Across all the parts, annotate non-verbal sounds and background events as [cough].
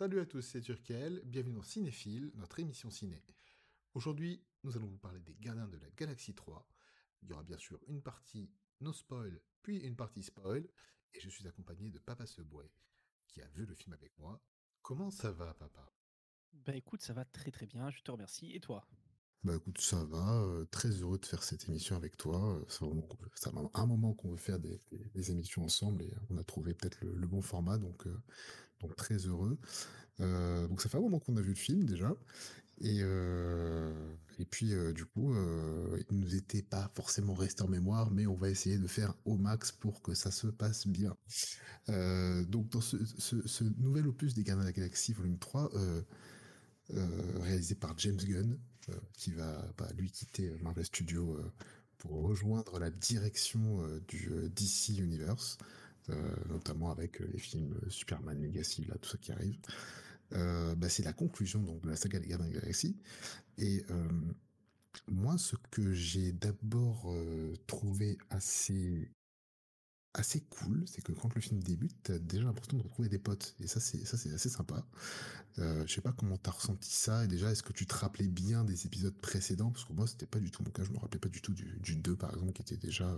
Salut à tous, c'est Turkel, bienvenue dans Cinéphile, notre émission ciné. Aujourd'hui, nous allons vous parler des Gardiens de la Galaxie 3. Il y aura bien sûr une partie no spoil, puis une partie spoil, et je suis accompagné de Papa Seboué, qui a vu le film avec moi. Comment ça va, papa? Bah écoute, ça va très très bien, je te remercie. Et toi? Bah écoute, ça va, euh, très heureux de faire cette émission avec toi. euh, C'est vraiment fait un moment qu'on veut faire des, des- des émissions ensemble et on a trouvé peut-être le, le bon format, donc, euh, donc très heureux. Euh, donc ça fait un moment qu'on a vu le film déjà. Et, euh, et puis euh, du coup, il nous était pas forcément resté en mémoire, mais on va essayer de faire au max pour que ça se passe bien. Donc dans ce, nouvel opus des Gardiens de la Galaxie volume 3, euh, euh, réalisé par James Gunn, qui va bah, lui quitter Marvel Studios pour rejoindre la direction du DC Universe, notamment avec euh, les films Superman Legacy, là, tout ça qui arrive. Euh, bah, c'est la conclusion donc de la saga des Gardiens de la Galaxie. Et euh, moi, ce que j'ai d'abord euh, trouvé assez assez cool, c'est que quand le film débute, t'as déjà l'impression de retrouver des potes. Et ça, c'est ça, c'est assez sympa. Euh, je sais pas comment t'as ressenti ça. Et déjà, est-ce que tu te rappelais bien des épisodes précédents? Parce que moi, c'était pas du tout mon cas. Je me rappelais pas du tout du, du 2, par exemple, qui était déjà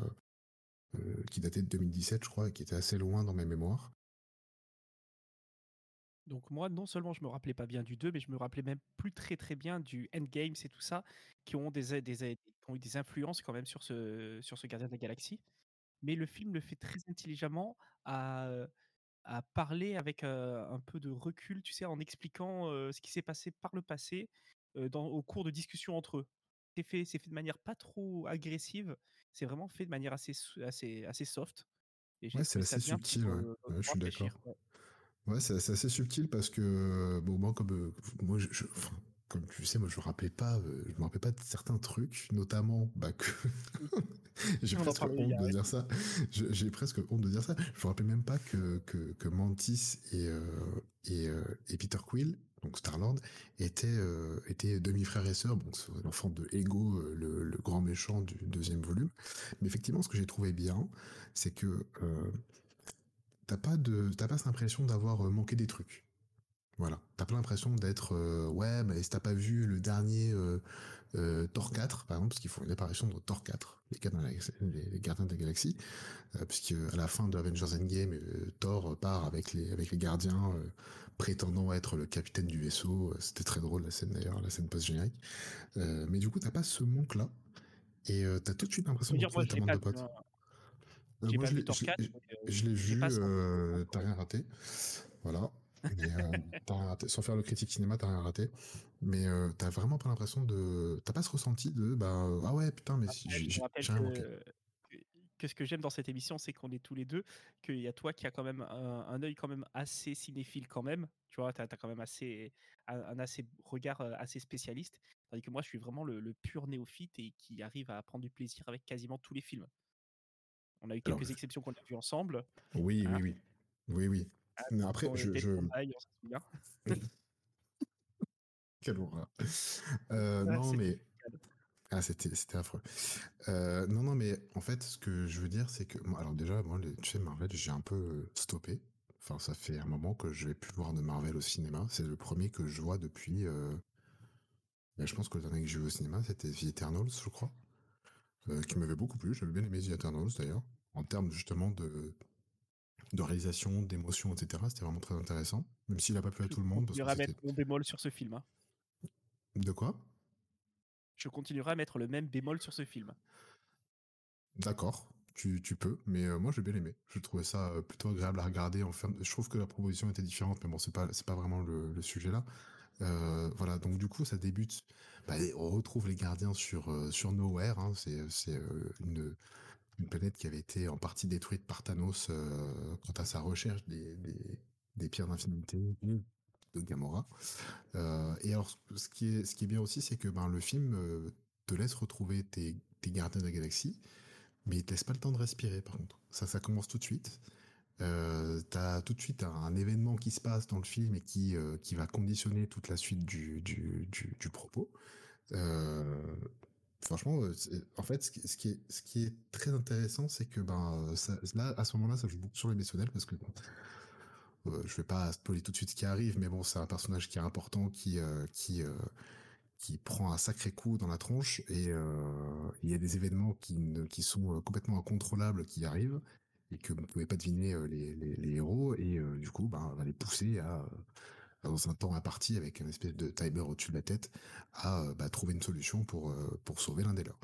euh, qui datait de 2017, je crois, et qui était assez loin dans mes mémoires. Donc moi, non seulement je me rappelais pas bien du 2, mais je me rappelais même plus très très bien du Endgame et tout ça, qui ont, des, ont eu des influences quand même sur ce, sur ce Gardien de la Galaxie. Mais le film le fait très intelligemment à, à parler avec euh, un peu de recul, tu sais, en expliquant euh, ce qui s'est passé par le passé au cours de discussions entre eux. C'est fait, fait de manière pas trop agressive, c'est vraiment fait de manière assez, assez, assez soft. Ouais, c'est assez subtil, ouais. euh, ouais je suis d'accord. Ouais, c'est assez subtil parce que, bon, moi, comme, euh, moi, je, je enfin, comme tu sais, moi, je me rappelais pas, euh, je me rappelais pas de certains trucs, notamment, bah, que, [laughs] j'ai presque honte de dire ça. J'ai presque honte de dire ça. Je me rappelais même pas que, que, que Mantis et, euh, et, euh, et Peter Quill, donc Star-Lord, étaient, euh, étaient demi-frères et sœurs, donc l'enfant de Ego, euh, le, grand méchant du deuxième volume. Mais effectivement, ce que j'ai trouvé bien, c'est que euh, t'as pas de, t'as pas cette impression d'avoir manqué des trucs. Voilà, t'as pas l'impression d'être euh, ouais, mais si t'as pas vu le dernier euh, euh, Thor 4 par exemple, parce qu'ils font une apparition de Thor 4, les gardiens de la, les, gardiens de la galaxie, euh, puisque à la fin de Avengers Endgame, euh, Thor part avec les avec les gardiens prétendant être le capitaine du vaisseau. C'était très drôle la scène d'ailleurs, la scène post générique. Mais du coup, t'as pas ce manque là, et t'as tout de suite l'impression de bande de potes. Euh, moi, je l'ai vu, t'as rien raté. Voilà. Euh, raté. Sans faire le critique cinéma, t'as rien raté. Mais euh, t'as vraiment pas l'impression de. T'as pas ce ressenti de. Bah, ah ouais, putain, mais si, j'ai rien manqué. Que ce que j'aime dans cette émission, c'est qu'on est tous les deux, qu'il y a toi qui a quand même un, un œil quand même assez cinéphile quand même. Tu vois, t'as as quand même assez un, un, assez regard euh, assez spécialiste. Tandis que moi, je suis vraiment le, le, pur néophyte et qui arrive à prendre du plaisir avec quasiment tous les films. On a eu quelques Alors, exceptions qu'on a vues ensemble. Oui, hein oui, oui. Oui, oui. Mais après, je. je... On [laughs] Quelle horreur. Euh, ah, non, mais. Ah, c'était, c'était affreux. Euh, non, non, mais en fait, ce que je veux dire, c'est que. Moi, alors, déjà, moi, les, tu sais, Marvel, j'ai un peu stoppé. Enfin, ça fait un moment que je vais plus voir de Marvel au cinéma. C'est le premier que je vois depuis. Euh... Ben, je pense que le dernier que j'ai vu au cinéma, c'était The Eternals, je crois. Euh, qui m'avait beaucoup plu. J'avais bien aimé The Eternals, d'ailleurs. En termes, justement, de de réalisation, d'émotion, etc. C'était vraiment très intéressant, même s'il n'a pas plu à tout le monde. Je continuerai à mettre mon bémol sur ce film. Hein. De quoi? Je continuerai à mettre le même bémol sur ce film. D'accord, tu, tu, peux, mais euh, moi j'ai bien aimé. Je trouvais ça euh, plutôt agréable à regarder. En fait, je trouve que la proposition était différente, mais bon, c'est pas c'est pas vraiment le, le sujet là. Euh, voilà, donc du coup ça débute. Bah, on retrouve les gardiens sur sur Nowhere. Hein, c'est c'est une une planète qui avait été en partie détruite par Thanos euh, quant à sa recherche des, des, des pierres d'infinité de Gamora. Euh, et alors, ce qui est, ce qui est bien aussi, c'est que ben, le film euh, te laisse retrouver tes, tes gardiens de la galaxie, mais il te laisse pas le temps de respirer, par contre. Ça, ça commence tout de suite. Euh, t'as tout de suite un, un, événement qui se passe dans le film et qui qui va conditionner toute la suite du du, du, du propos. Euh, franchement, en fait, ce qui, est, très intéressant, c'est que ben ça, là, à ce moment-là, ça joue beaucoup sur l'émotionnel parce que je vais pas spoiler tout de suite ce qui arrive, mais bon, c'est un personnage qui est important, qui qui prend un sacré coup dans la tronche et il y a des événements qui sont complètement incontrôlables qui arrivent et que vous ne pouvez pas deviner les héros et du coup, ben, on va les pousser à dans un temps imparti avec une espèce de timer au-dessus de la tête à bah, trouver une solution pour pour sauver l'un des leurs.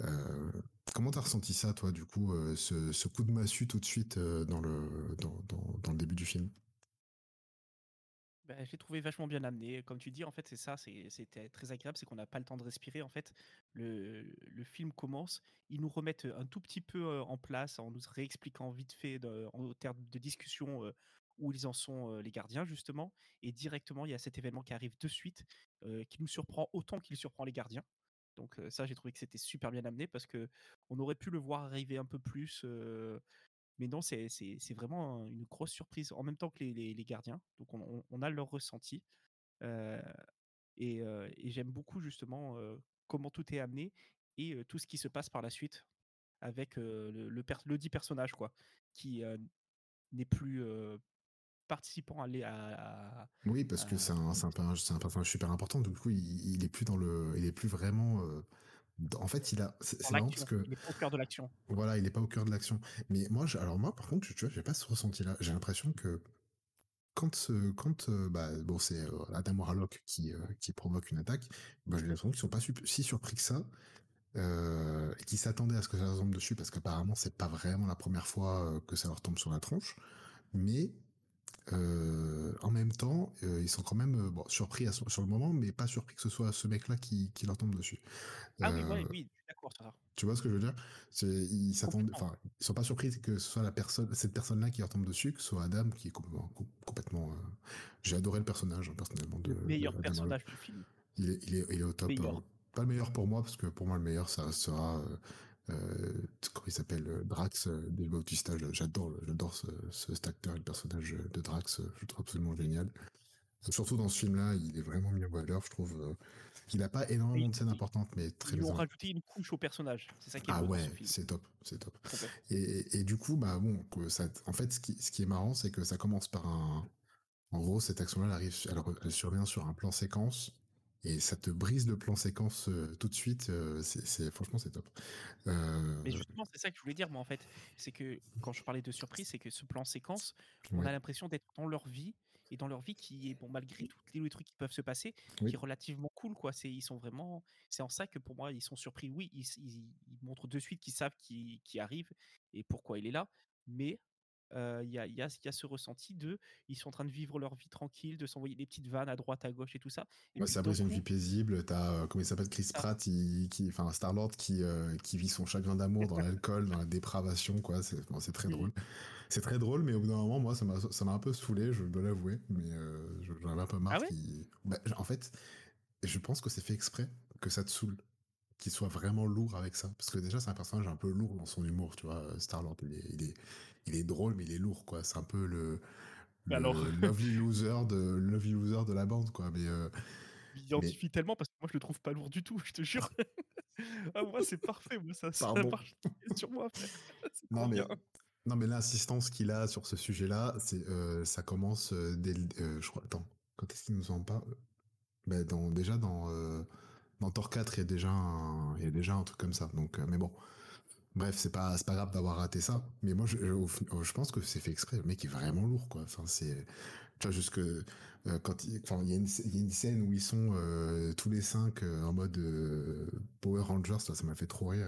Euh, comment t'as ressenti ça, toi, du coup, ce, ce, coup de massue tout de suite dans le dans, dans, le début du film? Bah, je l'ai trouvé vachement bien amené. Comme tu dis, en fait, c'est ça, c'était très agréable, c'est qu'on n'a pas le temps de respirer. En fait, le, le, film commence, ils nous remettent un tout petit peu en place en nous réexpliquant vite fait en termes de discussion où ils en sont les gardiens justement, et directement il y a cet événement qui arrive de suite, qui nous surprend autant qu'il surprend les gardiens. Donc ça, j'ai trouvé que c'était super bien amené parce que on aurait pu le voir arriver un peu plus mais non, c'est vraiment une grosse surprise en même temps que les, les, gardiens. Donc on, a leur ressenti. et, j'aime beaucoup justement comment tout est amené et tout ce qui se passe par la suite avec le, le, dit personnage quoi, qui n'est plus participant à, à, oui parce que c'est un, un, un, personnage super important du coup il, il, est plus dans le il est plus vraiment en fait, il a. C'est marrant parce que. Il est pas au cœur de l'action. Voilà, il est pas au cœur de l'action. Mais moi, alors moi, par contre, tu vois, j'ai pas ce ressenti-là. J'ai l'impression que quand, quand bah, bon, c'est euh, Adam Warlock qui, euh, qui provoque une attaque, bah, j'ai l'impression qu'ils sont pas si surpris que ça. Euh, qui s'attendaient à ce que ça leur tombe dessus parce qu'apparemment c'est pas vraiment la première fois que ça leur tombe sur la tronche mais en même temps ils sont quand même bon, surpris sur le moment mais pas surpris que ce soit ce mec là qui, qui leur tombe dessus ah oui, oui, oui, d'accord, ça. Tu vois ce que je veux dire? Ils s'attendent, enfin, ils sont pas surpris que ce soit la personne, cette personne-là qui leur tombe dessus, que ce soit Adam qui est complètement. complètement euh, J'ai adoré le personnage hein, personnellement. De, le meilleur personnage du film. Il est, il est, il est au top. Hein. Pas le meilleur pour moi parce que pour moi le meilleur ça sera. Euh, euh, comment il s'appelle Drax Dave Bautista j'adore j'adore ce, ce, cet acteur le personnage de Drax je le trouve absolument génial surtout dans ce film là il est vraiment mis en valeur je trouve il n'a pas énormément de scènes importantes, mais très bien. Ils ont rajouté une couche au personnage. C'est ça qui est Ah ouais, c'est top, c'est top. Et, et, du coup, bah bon, ça, en fait, ce qui, ce qui est marrant, c'est que ça commence par un. En gros, cette action-là, elle arrive, elle, survient sur un plan séquence et ça te brise le plan séquence euh, tout de suite. Euh, c'est franchement c'est top. Euh... Mais justement, c'est ça que je voulais dire moi en fait, c'est que quand je parlais de surprise, c'est que ce plan séquence, on a l'impression d'être dans leur vie et dans leur vie qui est bon malgré tous les trucs qui peuvent se passer qui est relativement cool quoi c'est ils sont vraiment c'est en ça que pour moi ils sont surpris oui ils, ils, montrent de suite qu'ils savent qui, qui arrive et pourquoi il est là mais il y, a, y, a, y, a, ce ressenti de ils sont en train de vivre leur vie tranquille, de s'envoyer des petites vannes à droite, à gauche et tout ça. Ouais, c'est une vie paisible. T'as, comment il s'appelle, Chris Pratt, qui, enfin Star-Lord, qui, qui vit son chagrin d'amour dans l'alcool, dans la dépravation, quoi. C'est, c'est très drôle. C'est très drôle, mais au bout d'un moment, moi, ça m'a, ça m'a un peu saoulé, je dois l'avouer. Mais euh, j'en avais un peu marre. Ah bah, en fait, je pense que c'est fait exprès que ça te saoule. Qu'il soit vraiment lourd avec ça. Parce que déjà, c'est un personnage un peu lourd dans son humour, tu vois. Star-Lord, il est, il est, il est drôle, mais il est lourd, quoi. C'est un peu le, le Alors... [laughs] lovely loser de lovely loser de la bande, quoi. Mais euh, identifie tellement parce que moi je le trouve pas lourd du tout, je te jure. [laughs] ah, moi c'est parfait, moi ça, ça marche sur moi. [laughs] non mais non, mais l'insistance qu'il a sur ce sujet-là, c'est euh, ça commence euh, dès euh, je crois. Attends, quand est-ce qu'il nous en parle? Ben, dans, déjà dans dans Thor 4, il y a déjà un, il y a déjà un truc comme ça. Donc, mais bon. Bref, c'est pas pas grave d'avoir raté ça, mais moi je, je, pense que c'est fait exprès. Le mec est vraiment lourd quoi. Enfin c'est tu vois jusque quand il, y, a une, scène où ils sont tous les cinq en mode Power Rangers, ça, m'a fait trop rire.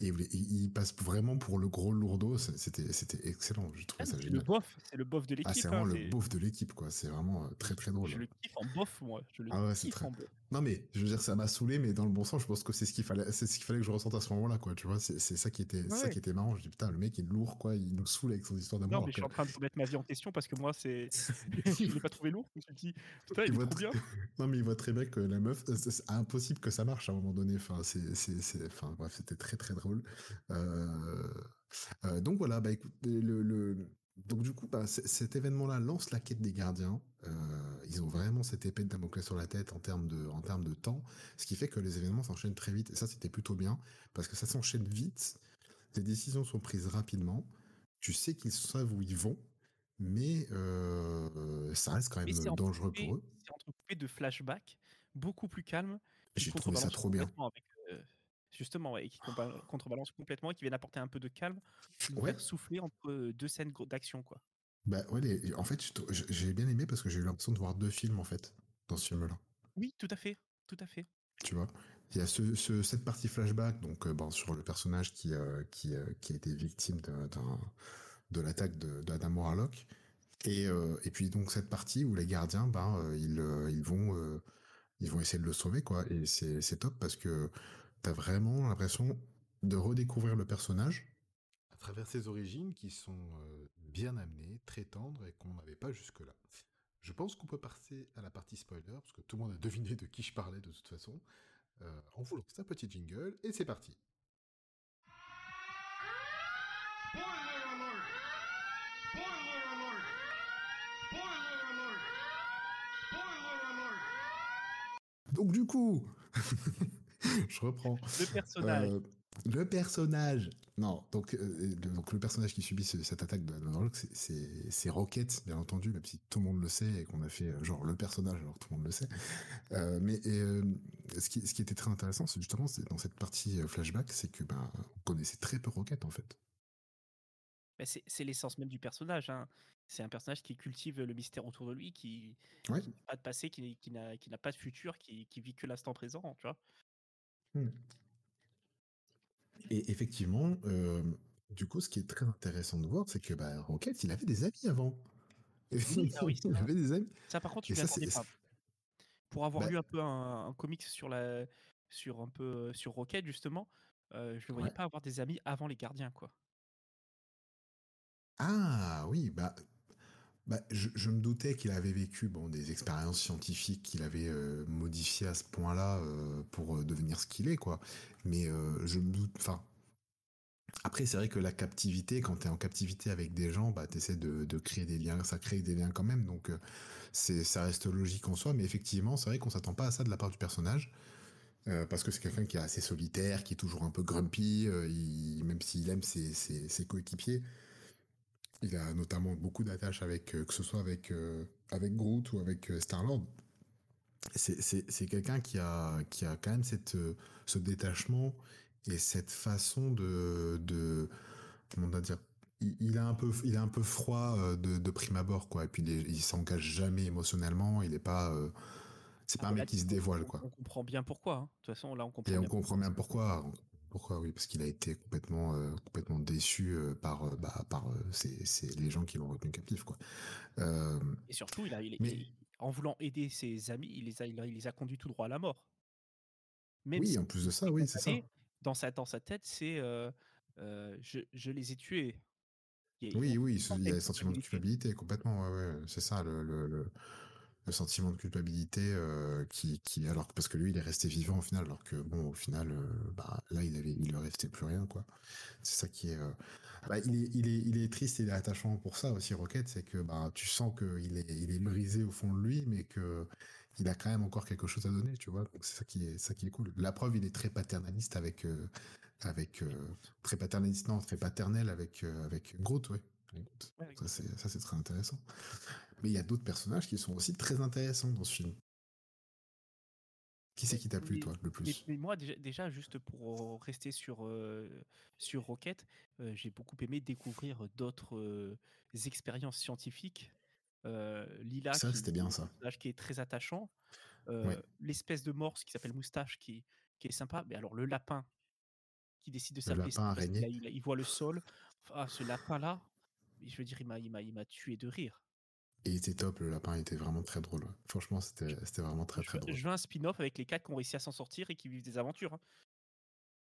Et il passe vraiment pour le gros lourdeau. C'était, c'était excellent. Je trouvais ah, ça génial. Le bof, c'est le bof de l'équipe. Ah, c'est vraiment hein, le bof de l'équipe, quoi. C'est vraiment euh, très très drôle. Je le kiffe en bof, moi. Je le ah ouais, kiffe en bof. Non mais je veux dire, ça m'a saoulé, mais dans le bon sens. Je pense que c'est ce qu'il fallait, c'est ce qu'il fallait que je ressente à ce moment-là, quoi. Tu vois, c'est, ça qui était, ça qui était marrant. Je dis putain, le mec est lourd, quoi. Il nous saoule avec son histoire d'amour. Non mais je suis en train de remettre ma vie en question parce que moi, c'est, [laughs] [laughs] je l'ai pas trouvé lourd. Je me suis dit putain, il, est trop bien. [laughs] non mais il voit très bien que la meuf, c'est impossible que ça marche à un moment donné. Enfin, c'est, c'est, enfin bref, c'était très très drôle. Euh, euh, donc voilà, bah écoute, le, donc du coup, bah, cet événement-là lance la quête des gardiens. Euh, ils ont vraiment cette épée de Damoclès sur la tête en termes de, en termes de temps, ce qui fait que les événements s'enchaînent très vite. Et ça, c'était plutôt bien parce que ça s'enchaîne vite. Les décisions sont prises rapidement. Tu sais qu'ils savent où ils vont. mais euh, ça reste quand même dangereux pour eux. c'est entrecoupé de flashbacks beaucoup plus calmes qui J'ai trouvé ça trop bien. avec, justement, ouais et qui compa contrebalancent complètement et qui viennent apporter un peu de calme Ouais. souffler entre, heu, 2 scènes d'action, quoi. Bah ouais, les en fait, j'ai bien aimé parce que j'ai eu l'impression de voir 2 films, en fait, dans ce film-là. Oui, tout à fait, tout à fait. Tu vois? Il y a ce ce cette partie flashback donc, heu, ben, sur le personnage qui, heu, qui, qui a été victime de d'un de l'attaque de d'Adam Warlock et et puis donc cette partie où les gardiens, ben, ils, ils vont, ils vont essayer de le sauver, quoi et c'est c'est top parce que tu as vraiment l'impression de redécouvrir le personnage à travers ses origines qui sont, heu, bien amenées, très tendres et qu'on n'avait pas jusque-là. Je pense qu'on peut passer à la partie spoiler, parce que tout le monde a deviné de qui je parlais de toute façon. Euh, on vous lance un petit jingle et c'est parti. Donc du coup, [laughs] [laughs] je reprends. Le personnage. Euh, le personnage. Non, donc, euh, le, donc le personnage qui subit ce- cette attaque de c'est- Rocket, bien entendu, même si tout le monde le sait et qu'on a fait euh, genre le personnage, alors tout le monde le sait. Euh, mais et, euh, ce, qui, ce qui était très intéressant, c'est justement c'est dans cette partie euh, flashback, c'est que ben on connaissait très peu Rocket en fait. Bah, c'est c'est l'essence même du personnage, hein. C'est un personnage qui cultive le mystère autour de lui, qui Ouais. qui n'a pas de passé, qui n'est qui n'a qui n'a pas de futur, qui qui vit que l'instant présent, tu vois? Et effectivement, euh, du coup, ce qui est très intéressant de voir, c'est que bah, Rocket, il avait des amis avant. [laughs] Oui, ah oui, il ça avait des amis. ça par contre, Et je m'y ça, attendais c'est. pas. Pour avoir bah, lu un peu un un comics sur la sur un peu, sur Rocket justement, je le voyais ouais. pas avoir des amis avant les gardiens, quoi. Ah oui, bah, bah je, me doutais qu'il avait vécu bon, des expériences scientifiques qu'il avait euh, modifiées à ce point-là euh, pour euh, devenir ce qu'il est, quoi. Mais je doute. Enfin. Après, c'est vrai que la captivité, quand tu es en captivité avec des gens, bah, tu essaies de, créer des liens, ça crée des liens quand même, donc c'est ça reste logique en soi, mais effectivement, c'est vrai qu'on s'attend pas à ça de la part du personnage. Parce que c'est quelqu'un qui est assez solitaire, qui est toujours un peu grumpy, même s'il aime ses coéquipiers. Il a notamment beaucoup d'attaches avec, euh, que ce soit avec, euh, avec Groot ou avec euh, Star-Lord. C'est- quelqu'un qui a, qui a quand même cette, ce détachement et cette façon de, de comment on va dire, il, est un peu, il est un peu froid de, de prime abord, quoi. Et puis il, il s'engage jamais émotionnellement. Il est pas, euh, c'est pas Ah un bah, mec qui se on dévoile, on quoi. on comprend bien pourquoi, hein. De toute façon, là, on comprend Et on bien comprend bien pourquoi. Pourquoi? Oui, parce qu'il a été complètement, euh, complètement déçu euh, par, euh, bah, par euh, ces- ces- les gens qui l'ont retenu captif, quoi. Et surtout, il a il mais il en voulant aider ses amis, il les a il les a conduits tout droit à la mort. Même oui, si en plus de ça, oui, c'est ça. dans sa dans sa tête, c'est, je je les ai tués. Oui, oui, il y a une sentiment de culpabilité. culpabilité, complètement, ouais, ouais, c'est ça, le, le, le, le sentiment de culpabilité euh, qui, qui, alors parce que lui, il est resté vivant au final, alors que bon, au final, euh, bah, là, il avait, il lui restait plus rien, quoi. C'est ça qui est, euh, bah, il est, il est, il est triste et il est attachant pour ça aussi, Rocket, c'est que bah, tu sens qu'il est, il est brisé au fond de lui, mais que il a quand même encore quelque chose à donner, tu vois. Donc c'est ça qui est, ça qui est cool. La preuve, il est très paternaliste avec, avec très paternaliste, non, très paternel avec, avec Groot, ouais. Ça, c'est très intéressant. Mais il y a d'autres personnages qui sont aussi très intéressants dans ce film. Qui c'est qui t'a plu, mais toi, le plus? mais moi déjà déjà juste pour rester sur, heu, sur Rocket, heu, j'ai beaucoup aimé découvrir d'autres, heu, expériences scientifiques. Lila que qui c'était bien ça. qui est très attachant. Ouais. L'espèce de morse qui s'appelle Moustache qui qui est sympa. Mais alors le lapin qui décide de Le s'appeler ça il a il voit le sol. Ah ce lapin-là, je veux dire, il m'a il m'a il m'a tué de rire. Et il était top, le lapin était vraiment très drôle. Franchement, c'était, vraiment très Je très veux drôle. je veux un spin-off avec les 4 qui ont réussi à s'en sortir et qui vivent des aventures, hein.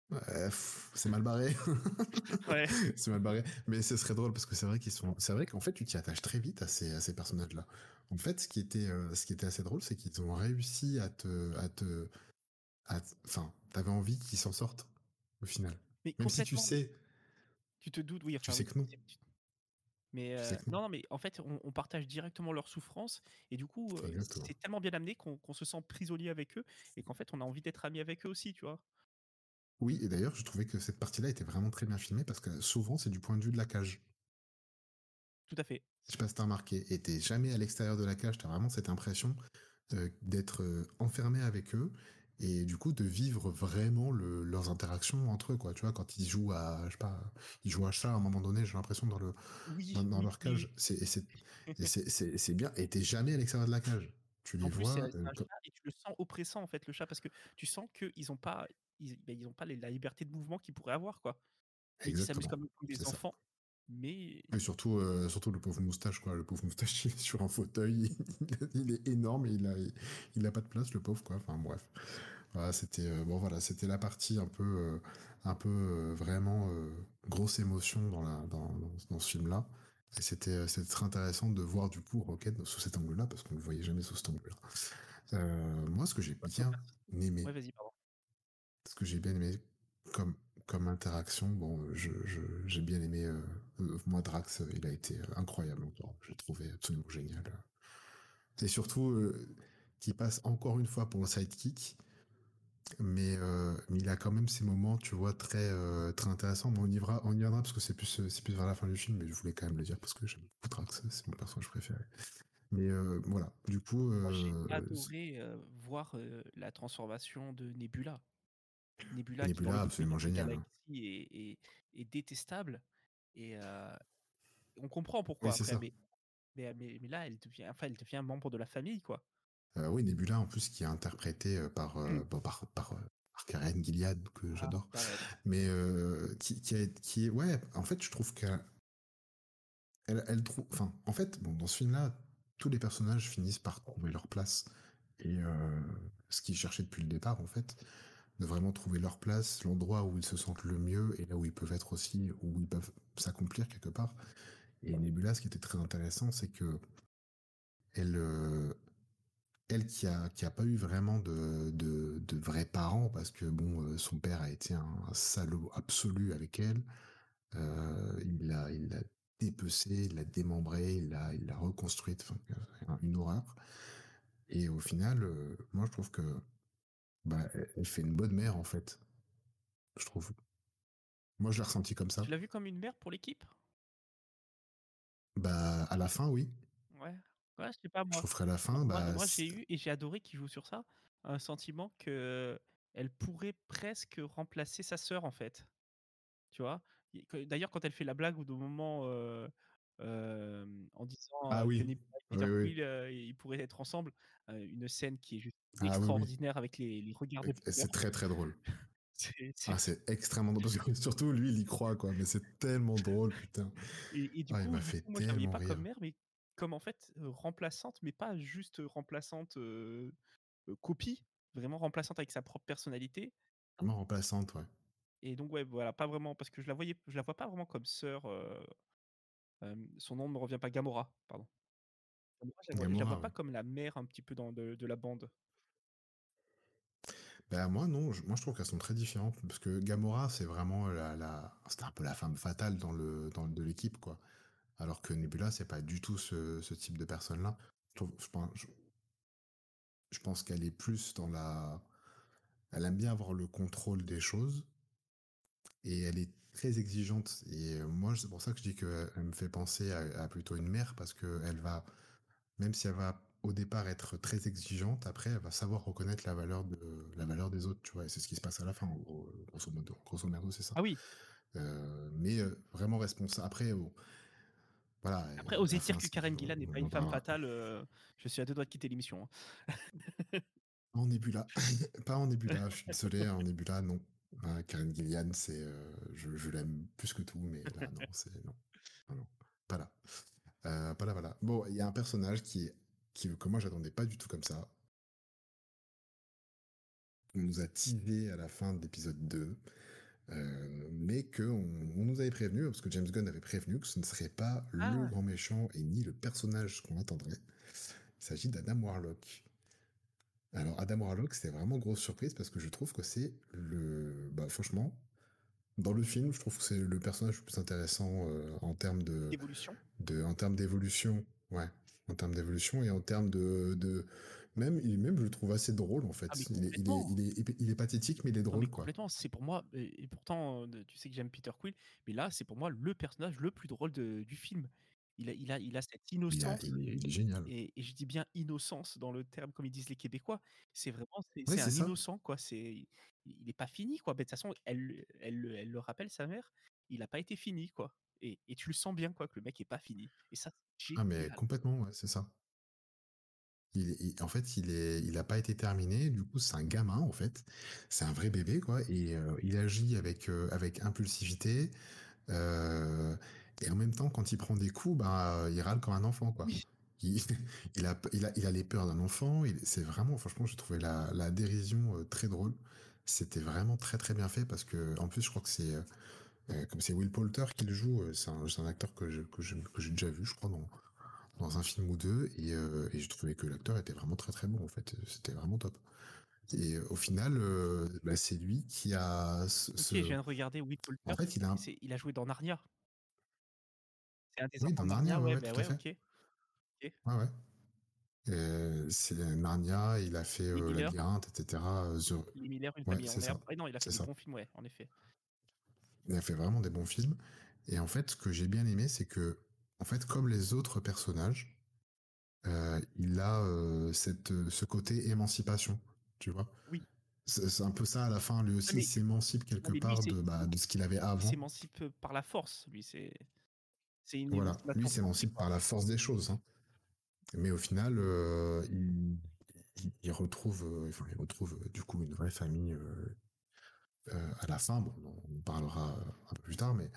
Ouais, c'est mal barré. [laughs] Ouais. [laughs] c'est mal barré. Mais ce serait drôle parce que c'est vrai qu'ils sont. C'est vrai qu'en fait, tu t'y attaches très vite à ces, à ces personnages-là. En fait, ce qui était, euh, ce qui était assez drôle, c'est qu'ils ont réussi à te. À te à Enfin, t'avais envie qu'ils s'en sortent au final. Mais Même si tu sais, tu te doutes, oui, tu enfin sais oui, que non. tu mais que non. mais en fait, on on partage directement leurs souffrances et du coup, Exactement. c'est tellement bien amené qu'on se sent prisonnier avec eux et qu'en fait, on a envie d'être amis avec eux aussi, tu vois? Oui, et d'ailleurs, je trouvais que cette partie-là était vraiment très bien filmée parce que souvent, c'est du point de vue de la cage. Tout à fait. Je sais pas si t'as remarqué. Et t'es jamais à l'extérieur de la cage. T'as vraiment cette impression euh, d'être euh, enfermé avec eux et du coup de vivre vraiment le, leurs interactions entre eux quoi. Tu vois quand ils jouent à je sais pas ils jouent à chat à un moment donné j'ai l'impression dans le Oui, dans, dans oui, leur cage oui. c'est [laughs] c'est bien. Et t'es jamais à l'extérieur de la cage. Tu les En vois euh, un comme- chat et tu le sens oppressant en fait le chat parce que tu sens qu'ils ont pas ils, ben, ils ont pas les- la liberté de mouvement qu'ils pourraient avoir quoi. Et qu'ils s'amusent comme, des ça. enfants, mais et surtout euh, surtout le pauvre moustache quoi. Le pauvre moustache [laughs] il est sur un fauteuil il est énorme et il a il a pas de place le pauvre quoi. Enfin bref. Voilà c'était euh, bon voilà c'était la partie un peu euh, un peu vraiment grosse émotion dans la dans, dans, dans ce film là et c'était c'était très intéressant de voir du coup Rocket sous cet angle là parce qu'on ne le voyait jamais sous cet angle là euh, moi ce que j'ai bien aimé ouais, vas-y, pardon. ce que j'ai bien aimé comme comme interaction bon je je- j'ai bien aimé moi Drax euh, il a été euh, incroyable encore j'ai trouvé absolument génial et surtout euh, qu'il passe encore une fois pour le sidekick mais, euh, mais il a quand même ces moments tu vois très euh, très intéressants mais on y viendra on y viendra parce que c'est plus euh, c'est plus vers la fin du film mais je voulais quand même le dire parce que j'aime beaucoup Drax c'est mon personnage préféré mais euh, voilà du coup j'ai euh, adoré euh, voir euh, la transformation de Nebula. Nebula, qui Nebula absolument génial hein. est, est, est détestable. Et on comprend pourquoi après, mais, mais, mais, mais là, elle devient, enfin, elle devient membre de la famille, quoi. Euh, oui, Nebula en plus qui est interprété euh, par, euh, Mm. bon, par, par, par Karen Gilead que Ah, j'adore, mais euh, qui, qui, est, qui ouais, en fait, je trouve qu'elle, elle, elle trouve, enfin, en fait, bon, dans ce film-là, tous les personnages finissent par trouver leur place et ce qu'ils cherchaient depuis le départ, en fait, de vraiment trouver leur place, l'endroit où ils se sentent le mieux et là où ils peuvent être aussi, où ils peuvent s'accomplir quelque part. Et Nebula, ce qui était très intéressant, c'est que elle, euh, elle qui a qui a pas eu vraiment de de, vrais parents parce que bon euh, son père a été un, salaud absolu avec elle euh, il l'a il l'a dépecé il l'a démembré il l'a il l'a reconstruite une horreur et au final moi je trouve que bah elle, fait une bonne mère en fait je trouve. Moi je l'ai ressenti comme ça. Tu l'as vu comme une mère pour l'équipe? Bah à la fin oui. Ouais. Ouais, je sais pas, je moi. trouve qu'à la fin bah moi, j'ai eu, et j'ai adoré qu'il joue sur ça, un sentiment que elle pourrait presque remplacer sa sœur, en fait. Tu vois? D'ailleurs, quand elle fait la blague au moment euh, euh, en disant ah euh, oui. Euh, ils pourraient être ensemble, une scène qui est juste ah oui oui extraordinaire avec les, les regards de c'est très très drôle [laughs] C'est- Ah, extrêmement drôle. Parce que [laughs] surtout, lui, il y croit, quoi. Mais c'est tellement drôle, putain. Et, et du Ah, il coup, m'a du fait moi, tellement pas comme rire. mère, mais comme en fait euh, remplaçante, mais pas juste remplaçante euh, euh, copie, vraiment remplaçante avec sa propre personnalité. Vraiment remplaçante, ouais. Et donc ouais, voilà, pas vraiment parce que je la voyais, je la vois pas vraiment comme sœur. son nom ne me revient pas, Gamora, pardon. Gamora, je la vois, je la vois Gamora, pas ouais. comme la mère un petit peu dans de, de la bande. Ben, moi, non. je- moi, je trouve qu'elles sont très différentes. Parce que Gamora, c'est vraiment la. C'était un peu la femme fatale dans le, dans, de l'équipe, quoi. Alors que Nebula, c'est pas du tout ce, ce type de personne-là. Je, trouve- je pense, qu'elle est plus dans la... Elle aime bien avoir le contrôle des choses. Et elle est très exigeante. Et euh, moi, c'est pour ça que je dis qu'elle me fait penser à, à plutôt une mère, parce qu'elle va, même si elle va au départ être très exigeante, après, elle va savoir reconnaître la valeur, de, la valeur des autres, tu vois. Et c'est ce qui se passe à la fin, gros, euh, grosso modo. Grosso merdo, c'est ça. Ah oui. Euh, mais euh, vraiment responsable. Après, bon, voilà. Après, euh, la dire que Karen Gillan n'est pas une femme fatale, euh, je suis à deux doigts de quitter l'émission. hein. En Nebula. [laughs] [laughs] pas en Nebula, je suis désolé, en Nebula, non. Euh, Karen Gillian, c'est, euh, je, je l'aime plus que tout, mais là, non, c'est, non. Non, non, pas là. Euh, pas là, voilà. Bon, il y a un personnage qui, est- qui, que moi, j'attendais pas du tout comme ça. On nous a teasé à la fin de l'épisode 2, euh, mais que on, nous avait prévenu, parce que James Gunn avait prévenu que ce ne serait pas le Ah. grand méchant et ni le personnage qu'on attendrait. Il s'agit d'Adam Warlock. Alors Adam Warlock, c'était vraiment grosse surprise parce que je trouve que c'est le, bah franchement, dans le film, je trouve que c'est le personnage le plus intéressant euh, en termes de, de, en termes d'évolution, ouais, en termes d'évolution et en termes de, de, même, il, même je le trouve assez drôle en fait. Ah, mais il, est, il, est, complètement. il, est, il est pathétique mais il est Non, mais drôle quoi. complètement, c'est pour moi, et pourtant, euh, tu sais que j'aime Peter Quill, mais là, c'est pour moi le personnage le plus drôle de- du film. Il a il a il a cette Il a innocence il est il est génial. et et je dis bien innocence dans le terme comme ils disent les Québécois. C'est vraiment c'est un ça. innocent quoi, c'est il est pas fini quoi. Beh, de toute façon, elle le elle le elle le rappelle sa mère, il a pas été fini quoi et et tu le sens bien quoi que le mec est pas fini et ça, Ah mais complètement, ouais, c'est ça. Il en fait, il est il a pas été terminé, du coup, c'est un gamin, en fait. C'est un vrai bébé, quoi et il agit avec, avec impulsivité, et en même temps, quand il prend des coups, bah, il râle comme un enfant, quoi. Oui. Il [laughs] il a il a il a les peurs d'un enfant, c'est vraiment franchement, j'ai trouvé la la dérision, très drôle. C'était vraiment très, très bien fait parce qu'en plus, je crois que c'est, comme c'est Will Poulter qui le joue, heu, c'est un un acteur que je que je que j'ai déjà vu, je crois, dans dans un film ou 2 et heu et j'ai trouvé que l'acteur était vraiment très, très bon, en fait, c'était vraiment top et heu, au final, heu, bah, c'est lui qui a ce OK, je viens de regarder Will en Poulter, fait, il a un c'est il a joué dans Narnia. C'est un des oui, dans Narnia, Narnia, ouais, ouais, bah, tout à ouais, fait. OK. Ouais, ouais. C'est Narnia, il a fait, Miller, Labyrinthe et cetera, heu, The Miller, Une ouais, famille en herbe. Ah non, il a fait ça. bons films, ouais, en effet. Il a fait vraiment des bons films et en fait, ce que j'ai bien aimé, c'est que, en fait, comme les autres personnages, heu, il a, heu, cette, heu, ce côté émancipation, tu vois? Oui. C'est un peu ça à la fin, lui Ah aussi, il s'émancipe quelque lui, part de, il bah, de ce qu'il avait il avant. s'émancipe, heu, par la force, lui, c'est c'est une Voilà, lui, il s'émancipe par la force des choses, hein. Mais au final, il il il retrouve, enfin, il retrouve, du coup, une vraie famille, à la fin. On parlera, heu, un peu plus tard, mais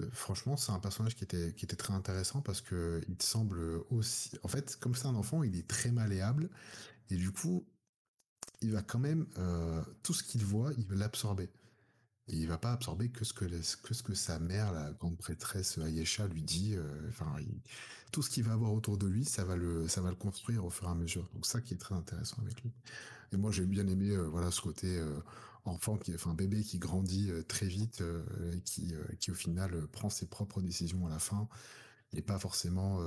heu, franchement, c'est un personnage qui était qui était très intéressant parce qu'il te semble, aussi en fait, comme c'est un enfant, il est très malléable et du coup, il va quand même, tout ce qu'il voit, il va l'absorber. Et il va pas absorber que ce que, que que sa mère, la grande prêtresse Ayesha, lui dit. euh, il- tout ce qu'il va avoir autour de lui, ça va le, ça va le construire au fur et à mesure. Donc ça qui est très intéressant avec lui. Et moi, j'ai bien aimé, euh, voilà, ce côté euh, enfant, qui, enfin bébé qui grandit euh, très vite euh, et qui, euh, qui au final prend ses propres décisions à la fin et pas forcément.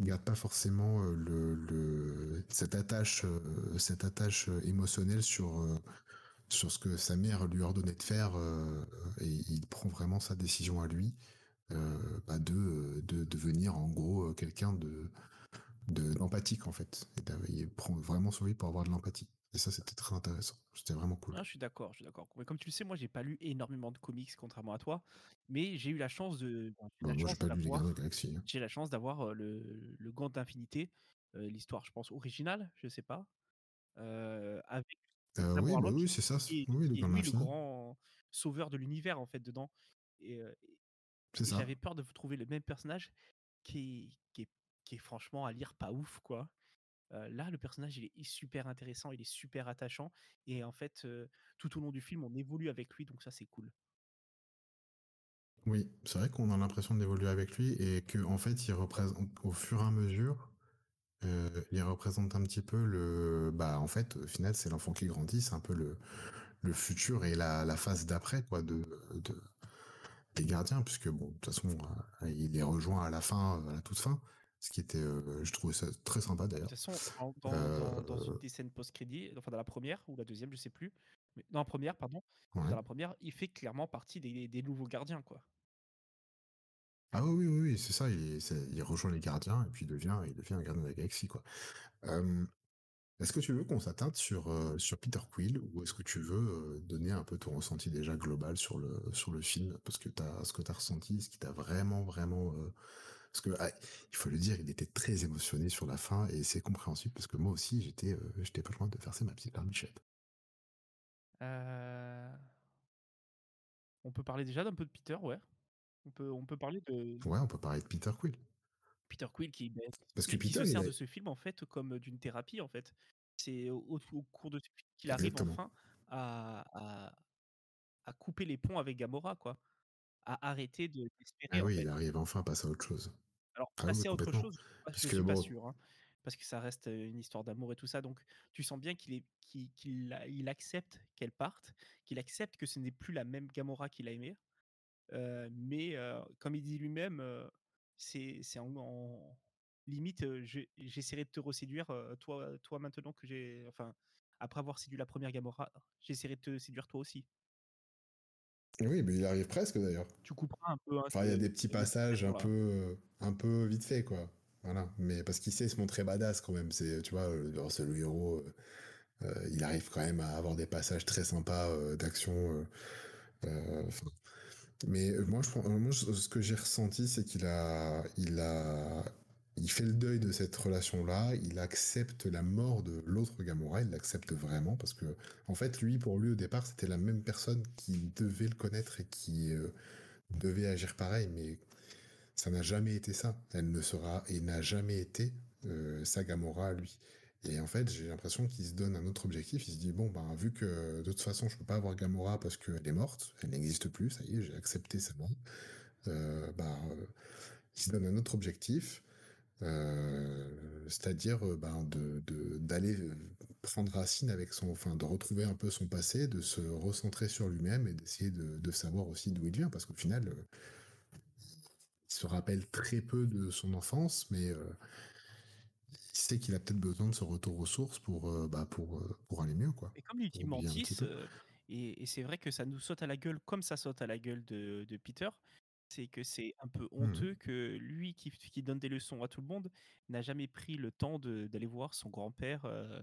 Garde pas forcément le, le cette attache cette attache émotionnelle sur sur ce que sa mère lui ordonnait de faire et il prend vraiment sa décision à lui bah, de, de devenir en gros quelqu'un de de- d'empathique en fait. Il prend vraiment sur lui pour avoir de l'empathie. Et ça c'était très intéressant. C'était vraiment cool. Ah, je suis d'accord, je suis d'accord. Mais comme tu le sais, moi, j'ai pas lu énormément de comics, contrairement à toi, mais j'ai eu la chance de j'ai Bah, la moi chance pas lu les Gardiens de la d'avoir Galaxie. hein. j'ai la chance d'avoir, heu, le le Gant d'Infinité, l'histoire, je pense, originale, je sais pas, avec Euh, Adam oui bah oui c'est ça. est Oui le lui le grand sauveur de l'univers, en fait, dedans et et j'avais peur de trouver le même personnage qui est qui est qui est franchement à lire pas ouf, quoi. Là, le personnage, il est super intéressant, il est super attachant et en fait, tout au long du film, on évolue avec lui, donc ça, c'est cool. Oui c'est vrai qu'on a l'impression d'évoluer avec lui et que en fait il représente au fur et à mesure il représente un petit peu le bah en fait au final c'est l'enfant qui grandit c'est un peu le futur et la, phase d'après quoi de, de des gardiens puisque bon de toute façon euh, il les rejoint à la fin à la toute fin ce qui était euh, je trouvais ça très sympa De toute d'ailleurs. façon, dans dans dans dans une euh, des scènes post-crédits, enfin dans la première ou la deuxième, je sais plus, mais dans la première, pardon, ouais. dans la première, il fait clairement partie des des nouveaux gardiens, quoi. ah oui oui oui c'est ça il, il rejoint les gardiens et puis il devient il devient un gardien de la galaxie quoi. Euh, est-ce que tu veux qu'on s'attarde sur euh, sur Peter Quill ou est-ce que tu veux donner un peu ton ressenti déjà global sur le sur le film? Parce que t'as ce que t'as ressenti ce qui t'a vraiment vraiment Parce que, ah, il faut le dire, il était très émotionné sur la fin et c'est compréhensible parce que moi aussi, j'étais euh, j'étais pas loin de verser ma petite larmichette. Heu, on peut parler déjà d'un peu de Peter, ouais. On peut on peut parler de Ouais, on peut parler de Peter Quill. Peter Quill qui, beh, Parce que qui qui Peter, se il sert a... de ce film, en fait, comme, d'une thérapie, en fait. C'est au au au cours de ce film qu'il arrive Exactement. enfin à à à couper les ponts avec Gamora, quoi. À arrêter de d'espérer, Ah oui, fait. il arrive enfin à passer à autre chose. Alors, Ah oui, passer à autre chose, je suis pas je Puisque suis pas bon, sûr, hein, parce que ça reste, une histoire d'amour et tout ça, donc tu sens bien qu'il est qu'il qu'il a il accepte qu'elle parte, qu'il accepte que ce n'est plus la même Gamora qu'il a aimée, mais comme il dit lui-même, c'est c'est en en limite, je j'essaierai de te reséduire, toi toi maintenant que j'ai enfin, après avoir séduit la première Gamora, j'essaierai de te séduire toi aussi. Oui, mais il arrive presque d'ailleurs. Tu couperas un peu. hein, Enfin, il y a des petits passages un peu, euh, un peu vite fait, quoi. Voilà. Mais parce qu'il sait se montrer badass quand même. C'est, tu vois, c'est le héros. euh, il arrive quand même à avoir des passages très sympas euh, d'action. euh, mais moi, je, moi, ce que j'ai ressenti, c'est qu'il a, il a, il fait le deuil de cette relation-là. Il accepte la mort de l'autre Gamora. Il l'accepte vraiment parce que, en fait, lui, pour lui, au départ, c'était la même personne qui devait le connaître et qui euh, devait agir pareil. Mais ça n'a jamais été ça. Elle ne sera et n'a jamais été euh, sa Gamora à lui. Et en fait, j'ai l'impression qu'il se donne un autre objectif. Il se dit bon, ben vu que de toute façon, je peux pas avoir Gamora parce qu'elle est morte, elle n'existe plus. Ça y est, j'ai accepté sa mort. Euh, ben, il se donne un autre objectif. Euh, c'est-à-dire euh, ben, de de- d'aller euh, prendre racine avec son, enfin de retrouver un peu son passé, de se recentrer sur lui-même et d'essayer de, de savoir aussi d'où il vient, parce qu'au final, euh, il se rappelle très peu de son enfance, mais euh, il sait qu'il a peut-être besoin de ce retour aux sources pour, bah, pour, pour aller mieux, quoi. Et comme un petit mantis, et, et c'est vrai que ça nous saute à la gueule comme ça saute à la gueule de, de Peter, c'est que c'est un peu Mhm. honteux que lui qui, qui donne des leçons à tout le monde n'a jamais pris le temps d'aller voir son grand-père euh,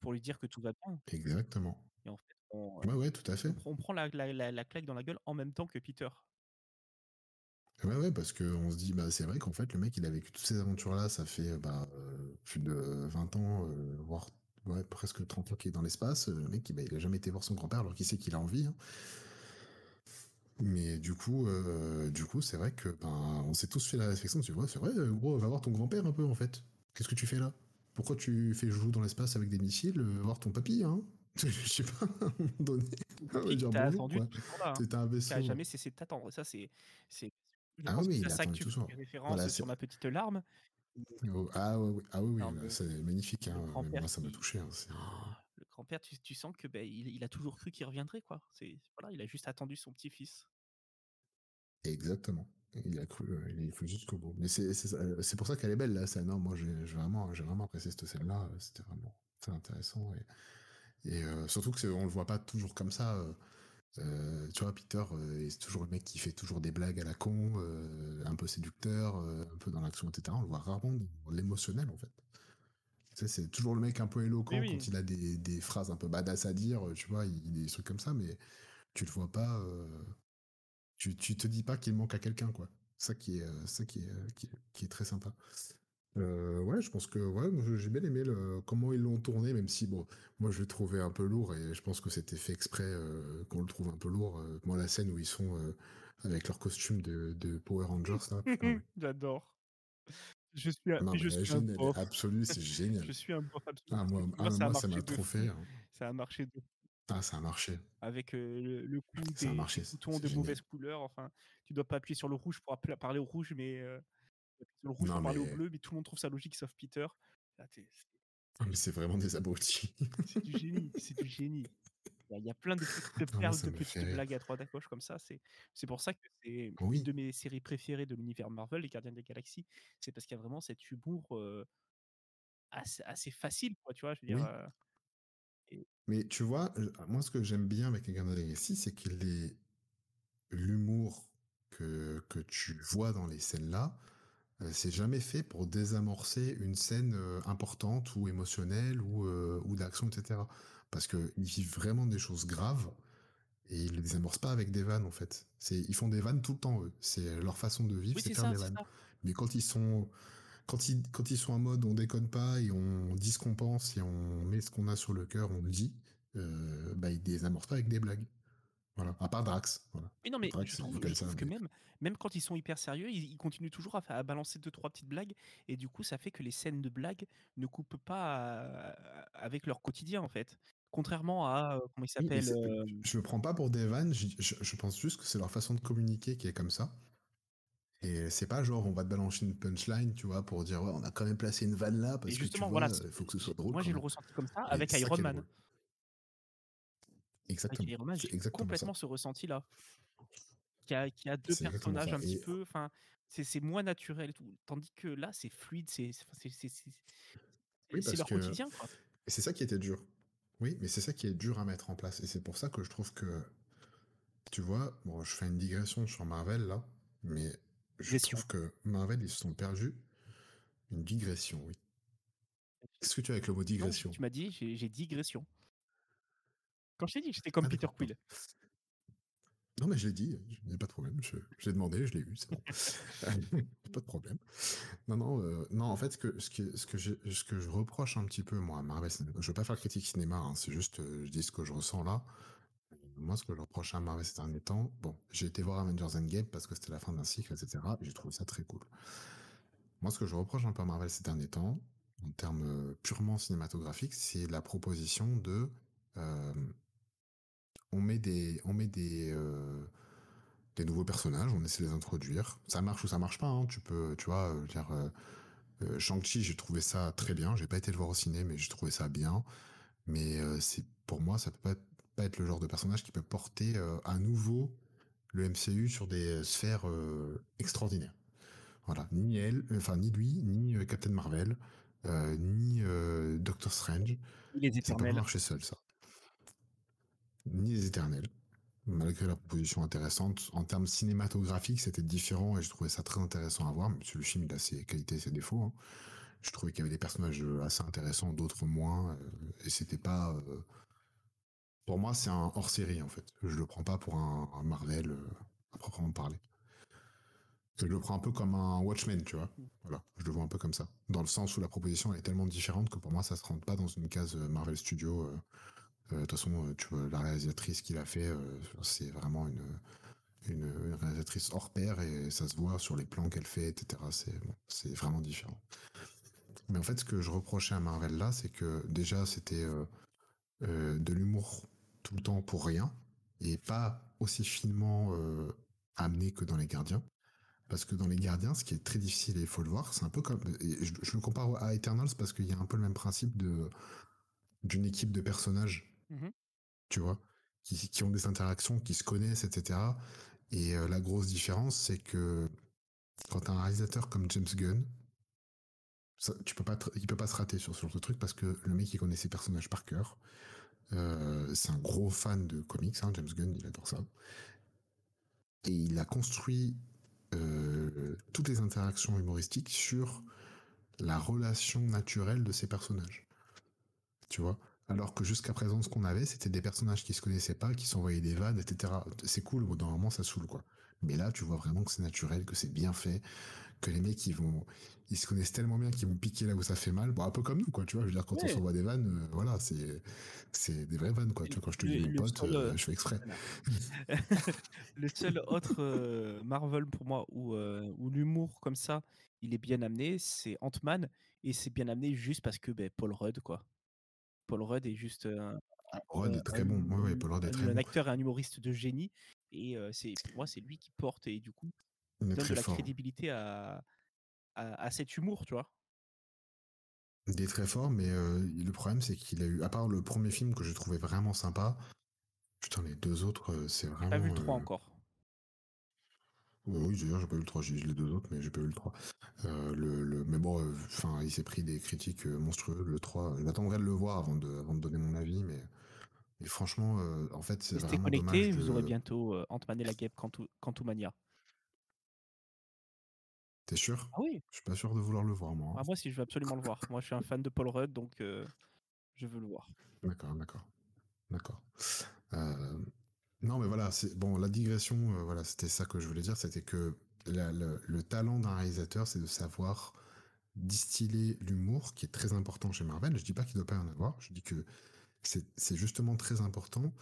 pour lui dire que tout va bien. Exactement. Et en fait, on, Ouais, ouais, tout à fait. on pr- on prend la, la- la- la claque dans la gueule en même temps que Peter. Ouais, ouais, parce qu'on se dit, bah, c'est vrai qu'en fait, le mec, il a vécu toutes ces aventures-là, ça fait bah, plus de 20 ans, euh, voire ouais, presque 30 ans qu'il est dans l'espace. Le mec, il, bah, il a jamais été voir son grand-père alors qu'il sait qu'il a envie. hein. Mais du coup, euh, du coup, c'est vrai que ben, on s'est tous fait la réflexion. Tu vois, c'est vrai, euh, gros, va voir ton grand-père un peu en fait. Qu'est-ce que tu fais là? Pourquoi tu fais joujou dans l'espace avec des missiles euh, Va voir ton papy, hein? [laughs] Je sais pas, à un moment donné. On va Papy qui dire t'a bonjour, attendu quoi. hein, C'est un qui vaisseau. a jamais cessé de t'attendre. Ça, c'est, Ah oui, il ça que tu tout ça. fais référence Voilà, sur ma petite larme. Oh, ah oui, oui, ah oui, c'est magnifique. Hein. Moi, ça m'a touché. hein, le grand-père, tu, sens que ben, il, a toujours cru qu'il reviendrait, quoi. C'est voilà, il a juste attendu son petit-fils. Exactement. Il a cru, euh, il a cru jusqu'au bout. Mais ça- euh, c'est pour ça qu'elle est belle la scène. hein. Moi, j'ai vraiment, j'ai vraiment apprécié cette scène-là. euh, C'était vraiment très intéressant et, surtout que on le voit pas toujours comme ça. tu vois, Peter, c'est toujours le mec qui fait toujours des blagues à la con, un peu séducteur, un peu dans l'action, etc. On le voit rarement dans l'émotionnel en fait. Tu sais, c'est toujours le mec un peu éloquent Oui, oui. quand il a des, des phrases un peu badass à dire, tu vois, il, il- des trucs comme ça, mais tu le vois pas. euh, tu, tu te dis pas qu'il manque à quelqu'un, quoi. Ça qui est, euh, ça qui est, euh, qui est, qui est très sympa. Euh, ouais, je pense que ouais, j'ai bien aimé le, comment ils l'ont tourné, même si bon, moi je l'ai trouvé un peu lourd et je pense que c'était fait exprès euh, qu'on le trouve un peu lourd. Euh, moi, la scène où ils sont avec leur costume de, de Power Rangers, [laughs] J'adore. Je suis un, non, je suis un bof. absolue, c'est [laughs] génial. Je suis un bof absolu. Ah, moi, Moi, ah, ça moi, m'a trop fait. hein. Ça a marché de Ah, ça a marché. avec euh, le, le coup des, marché, des boutons de génial. mauvaise couleur. Enfin, tu dois pas appuyer sur le rouge pour parler au rouge, mais euh, sur le rouge Non, pour parler au bleu, mais tout le monde trouve ça logique sauf Peter. Là, Ah, Mais c'est vraiment des abrutis. c'est du génie, c'est du [laughs] génie. Il y a- il y a plein de petites [laughs] perles, de petites blagues à droite à gauche comme ça. C'est pour ça que c'est Oui. une de mes séries préférées de l'univers Marvel, Les Gardiens des Galaxies. C'est parce qu'il y a vraiment cet humour euh, assez, assez facile, quoi, tu vois. Je veux dire, Oui. euh, Mais tu vois, euh, moi, ce que j'aime bien avec les Gardiens de la Galaxie, c'est qu'il est l'humour que, que tu vois dans les scènes-là, c'est jamais fait pour désamorcer une scène euh, importante ou émotionnelle ou, euh, ou d'action, etc. Parce qu'ils vivent vraiment des choses graves et ils les désamorcent pas avec des vannes, en fait. C'est, ils font des vannes tout le temps, eux. C'est leur façon de vivre, Oui, c'est faire ça, des vannes. ça. Mais quand ils sont, quand ils, quand ils sont en mode on déconne pas et on dit ce qu'on pense et on met ce qu'on a sur le cœur, on le dit, euh, bah ils désamorcent pas avec des blagues. Voilà. À part Drax. Voilà. Mais non, mais Drax, je trouve, je que même, même quand ils sont hyper sérieux, ils, ils continuent toujours à balancer deux, trois petites blagues. Et du coup, ça fait que les scènes de blagues ne coupent pas euh, avec leur quotidien, en fait. Contrairement à, euh, comment il Oui, s'appelle euh, Je le prends pas pour des vannes, je, je- je pense juste que c'est leur façon de communiquer qui est comme ça. Et c'est pas genre on va te balancer une punchline, tu vois, pour dire ouais, on a quand même placé une vanne là parce Et que tu justement, vois, voilà, il faut que ce soit drôle. moi j'ai le ressenti comme ça Et avec ça Iron Man. Avec Exactement. Iron Man, j'ai ça. complètement ce ressenti-là. Qui a, qui a deux personnages un petit Et- peu, enfin, c'est c'est moins naturel tout. Tandis que là, c'est fluide, c'est Oui, leur que- quotidien, quoi. Et c'est ça qui était dur. Oui, mais c'est ça qui est dur à mettre en place. Et c'est pour ça que je trouve que tu vois, bon, je fais une digression sur Marvel là, mais je trouve que Marvel, ils se sont perdus. Une digression, oui. Qu'est-ce que tu as avec le mot Non, digression? tu m'as dit, j'ai digression. Quand je t'ai dit que j'étais comme Ah, Peter Quill. Non, mais je l'ai dit, il n'y a pas de problème. Je, je l'ai demandé, je l'ai eu, c'est bon. [laughs] pas de problème. Non, non, euh, non, en fait, ce que, ce, que, ce, que je, ce que je reproche un petit peu, moi, à Marvel, je ne veux pas faire critique cinéma, hein, c'est juste, euh, je dis ce que je ressens là. Moi, ce que je reproche à Marvel ces derniers temps, bon, j'ai été voir Avengers Endgame parce que c'était la fin d'un cycle, etc. Et j'ai trouvé ça très cool. Moi, ce que je reproche un peu à Marvel ces derniers temps, en termes euh, purement cinématographiques, c'est la proposition de euh, on met des, on met des, euh, des nouveaux personnages, on essaie de les introduire. Ça marche ou ça marche pas. Hein. Tu peux, tu vois, euh, dire euh, Shang-Chi, j'ai trouvé ça très bien. J'ai pas été le voir au ciné, mais j'ai trouvé ça bien. Mais euh, c'est pour moi, ça peut pas être, pas être le genre de personnage qui peut porter à nouveau le MCU sur des sphères extraordinaires. Voilà, ni elle, enfin ni lui, ni Captain Marvel, euh, ni euh, Doctor Strange. Les Ça peut pas marcher seul, ça. Ni les éternels. Malgré la proposition intéressante, en termes cinématographiques, c'était différent et je trouvais ça très intéressant à voir. Même si le film, il a ses qualités et ses défauts. hein. Je trouvais qu'il y avait des personnages assez intéressants, d'autres moins. euh, et c'était pas. euh, Pour moi, c'est un hors série en fait. Je le prends pas pour un, Marvel euh, à proprement parler. Je le prends un peu comme un Watchmen, tu vois. Voilà, je le vois un peu comme ça. Dans le sens où la proposition est tellement différente que pour moi, ça se rentre pas dans une case Marvel Studio. De toute façon, euh, tu vois, la réalisatrice qui l'a fait, euh, c'est vraiment une, une, réalisatrice hors pair et ça se voit sur les plans qu'elle fait, etc. C'est vraiment différent. Mais en fait, ce que je reprochais à Marvel là, c'est que déjà, c'était euh, euh, de l'humour tout le temps pour rien et pas aussi finement euh, amené que dans Les Gardiens. Parce que dans Les Gardiens, ce qui est très difficile et il faut le voir, c'est un peu comme. je, je le compare à Eternals parce qu'il y a un peu le même principe de d'une équipe de personnages Mhm. tu vois, qui, ont des interactions, qui se connaissent, etc. Et la grosse différence, c'est que quand t'as un réalisateur comme James Gunn, ça, tu peux pas, il peut pas se rater sur ce genre de truc parce que le mec il connaît ses personnages par cœur. C'est un gros fan de comics, hein, James Gunn, il adore ça. Et il a construit toutes les interactions humoristiques sur la relation naturelle de ces personnages. Tu vois? Alors que jusqu'à présent, ce qu'on avait, c'était des personnages qui se connaissaient pas, qui s'envoyaient des vannes, etc. C'est cool, au d'un moment, ça saoule, quoi. Mais là, tu vois vraiment que c'est naturel, que c'est bien fait, que les mecs, ils vont, ils se connaissent tellement bien qu'ils vont piquer là où ça fait mal. Bon, un peu comme nous, quoi, tu vois. Je veux dire, quand Ouais. on s'envoie des vannes, euh, voilà, c'est, c'est des vraies vannes, quoi. Tu vois, quand je te dis mon pote, seul, euh, euh, je fais exprès. [laughs] le seul autre Marvel pour moi où, où l'humour comme ça, il est bien amené, c'est Ant-Man. Et c'est bien amené juste parce que ben, Paul Rudd, quoi. Paul Rudd est juste un, est très bon. Ouais, ouais, Paul Rudd est très un bon. acteur et un humoriste de génie. Et c'est pour moi, c'est lui qui porte et du coup, donne de la fort. crédibilité à, à, à cet humour, tu vois? Il est très fort, mais euh, le problème, c'est qu'il a eu, à part le premier film que j'ai trouvé vraiment sympa, putain, les deux autres, c'est J'ai vraiment. pas vu le 3 euh, encore. Oui, d'ailleurs, j'ai pas eu le 3, j'ai eu les deux autres, mais j'ai pas eu le 3. Euh, le, le- mais bon, euh, enfin, il s'est pris des critiques euh, monstrueuses, le 3. J'attendrai de le voir avant de, avant de donner mon avis, mais, mais franchement, euh, en fait, c'est vraiment dommage connectés, vous aurez de. bientôt euh, Ant-Man et la guêpe Quantu- Quantumania. T'es sûr? Ah oui, Je suis pas sûr de vouloir le voir, moi. hein. ah, moi si je veux absolument le voir. Moi je suis un fan de Paul Rudd, donc je veux le voir. D'accord, d'accord. D'accord. Euh, non, mais voilà, bon. La digression, euh, voilà, c'était ça que je voulais dire, c'était que le, le talent d'un réalisateur, c'est de savoir distiller l'humour, qui est très important chez Marvel. Je dis pas qu'il ne doit pas y en avoir. Je dis que c'est justement très important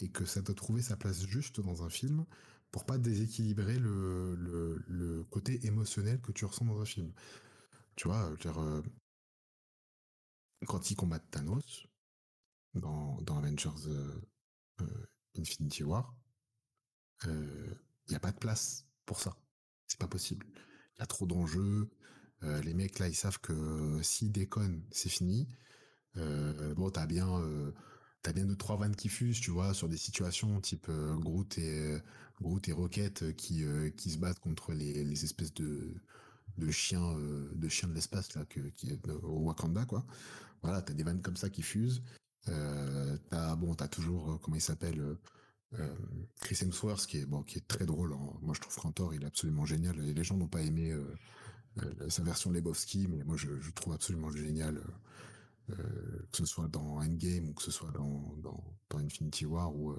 et que ça doit trouver sa place juste dans un film pour pas déséquilibrer le, côté émotionnel que tu ressens dans un film. Tu vois, euh, quand ils combattent Thanos dans, Avengers euh, Infinity War, il n'y a pas de place pour ça. C'est pas possible. Il y a trop d'enjeux. Euh, les mecs là, ils savent que s'ils déconnent, c'est fini. Euh, bon, t'as bien, euh, t'as bien deux trois vannes qui fusent, tu vois, sur des situations type euh, Groot et Groot et euh, qui euh, qui se battent contre les, les espèces de de chiens euh, de chiens de l'espace là que, au Wakanda quoi. Voilà, t'as des vannes comme ça qui fusent. Euh, t'as bon, t'as toujours euh, comment il s'appelle euh, euh, Chris Hemsworth qui est bon, qui est très drôle. hein. Moi, je trouve Cantor, il est absolument génial. Les gens n'ont pas aimé sa version Lebowski, mais moi, je, je trouve absolument génial. que ce soit dans Endgame ou que ce soit dans, Infinity War ou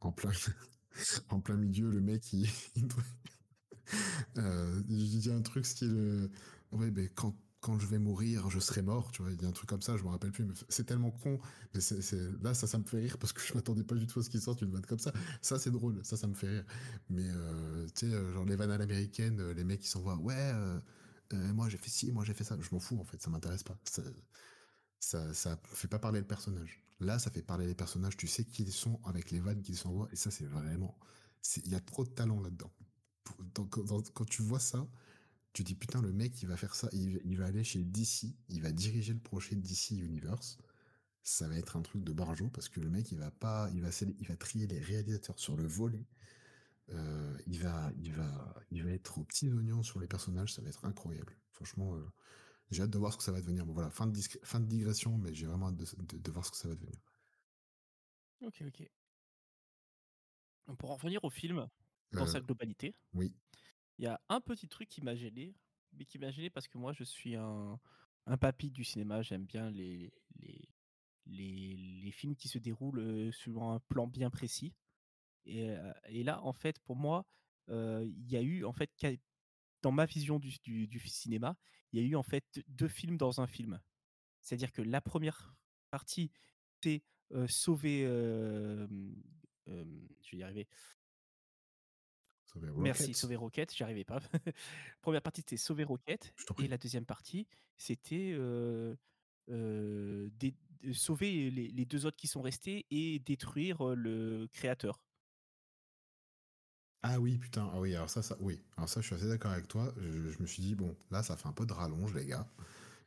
en plein [laughs] en plein milieu le mec il, [laughs] il dit un truc style ouais ben quand quand je vais mourir je serai mort tu vois il dit un truc comme ça je me rappelle plus mais c'est tellement con mais là ça ça me fait rire parce que je m'attendais pas du tout à ce qu'il sorte une vanne comme ça. Ça c'est drôle ça ça me fait rire. Mais euh, tu sais euh, genre les vannes à l'américaine euh, les mecs qui s'envoient ouais moi j'ai fait ci moi j'ai fait ça je m'en fous en fait ça m'intéresse pas. Ça, ça ça fait pas parler le personnage. Là ça fait parler les personnages tu sais qui ils sont avec les vannes qu'ils s'envoient et ça c'est vraiment il y a trop de talent là-dedans. Quand tu vois ça tu dis putain le mec il va faire ça il, il va aller chez DC il va diriger le projet DC Universe. Ça va être un truc de barjo parce que le mec il va pas il va il va trier les réalisateurs sur le volet. Euh, il va il va il va être aux petits oignons sur les personnages ça va être incroyable. Franchement euh, j'ai hâte de voir ce que ça va devenir. Bon voilà fin de, discré- fin de digression mais j'ai vraiment hâte de, de- de voir ce que ça va devenir. Ok, ok. Pour en revenir au film, dans Euh, sa globalité, oui il y a un petit truc qui m'a gêné, mais qui m'a gêné parce que moi, je suis un, un papy du cinéma. J'aime bien les, les, les, films qui se déroulent sur un plan bien précis. Et, et là, en fait, pour moi, il y a eu, en fait, dans ma vision du, du, cinéma, il y a eu en fait deux films dans un film. C'est-à-dire que la première partie, c'est euh, sauver. je vais y arriver. Sauver Merci, sauver Rocket, j'y arrivais pas. [laughs] Première partie, c'était sauver Rocket. Et la deuxième partie, c'était euh, euh, sauver les, les deux autres qui sont restés et détruire le créateur. Ah oui, putain, ah oui, alors ça, ça, oui. Alors ça, je suis assez d'accord avec toi. Je, je me suis dit, bon, là, ça fait un peu de rallonge, les gars.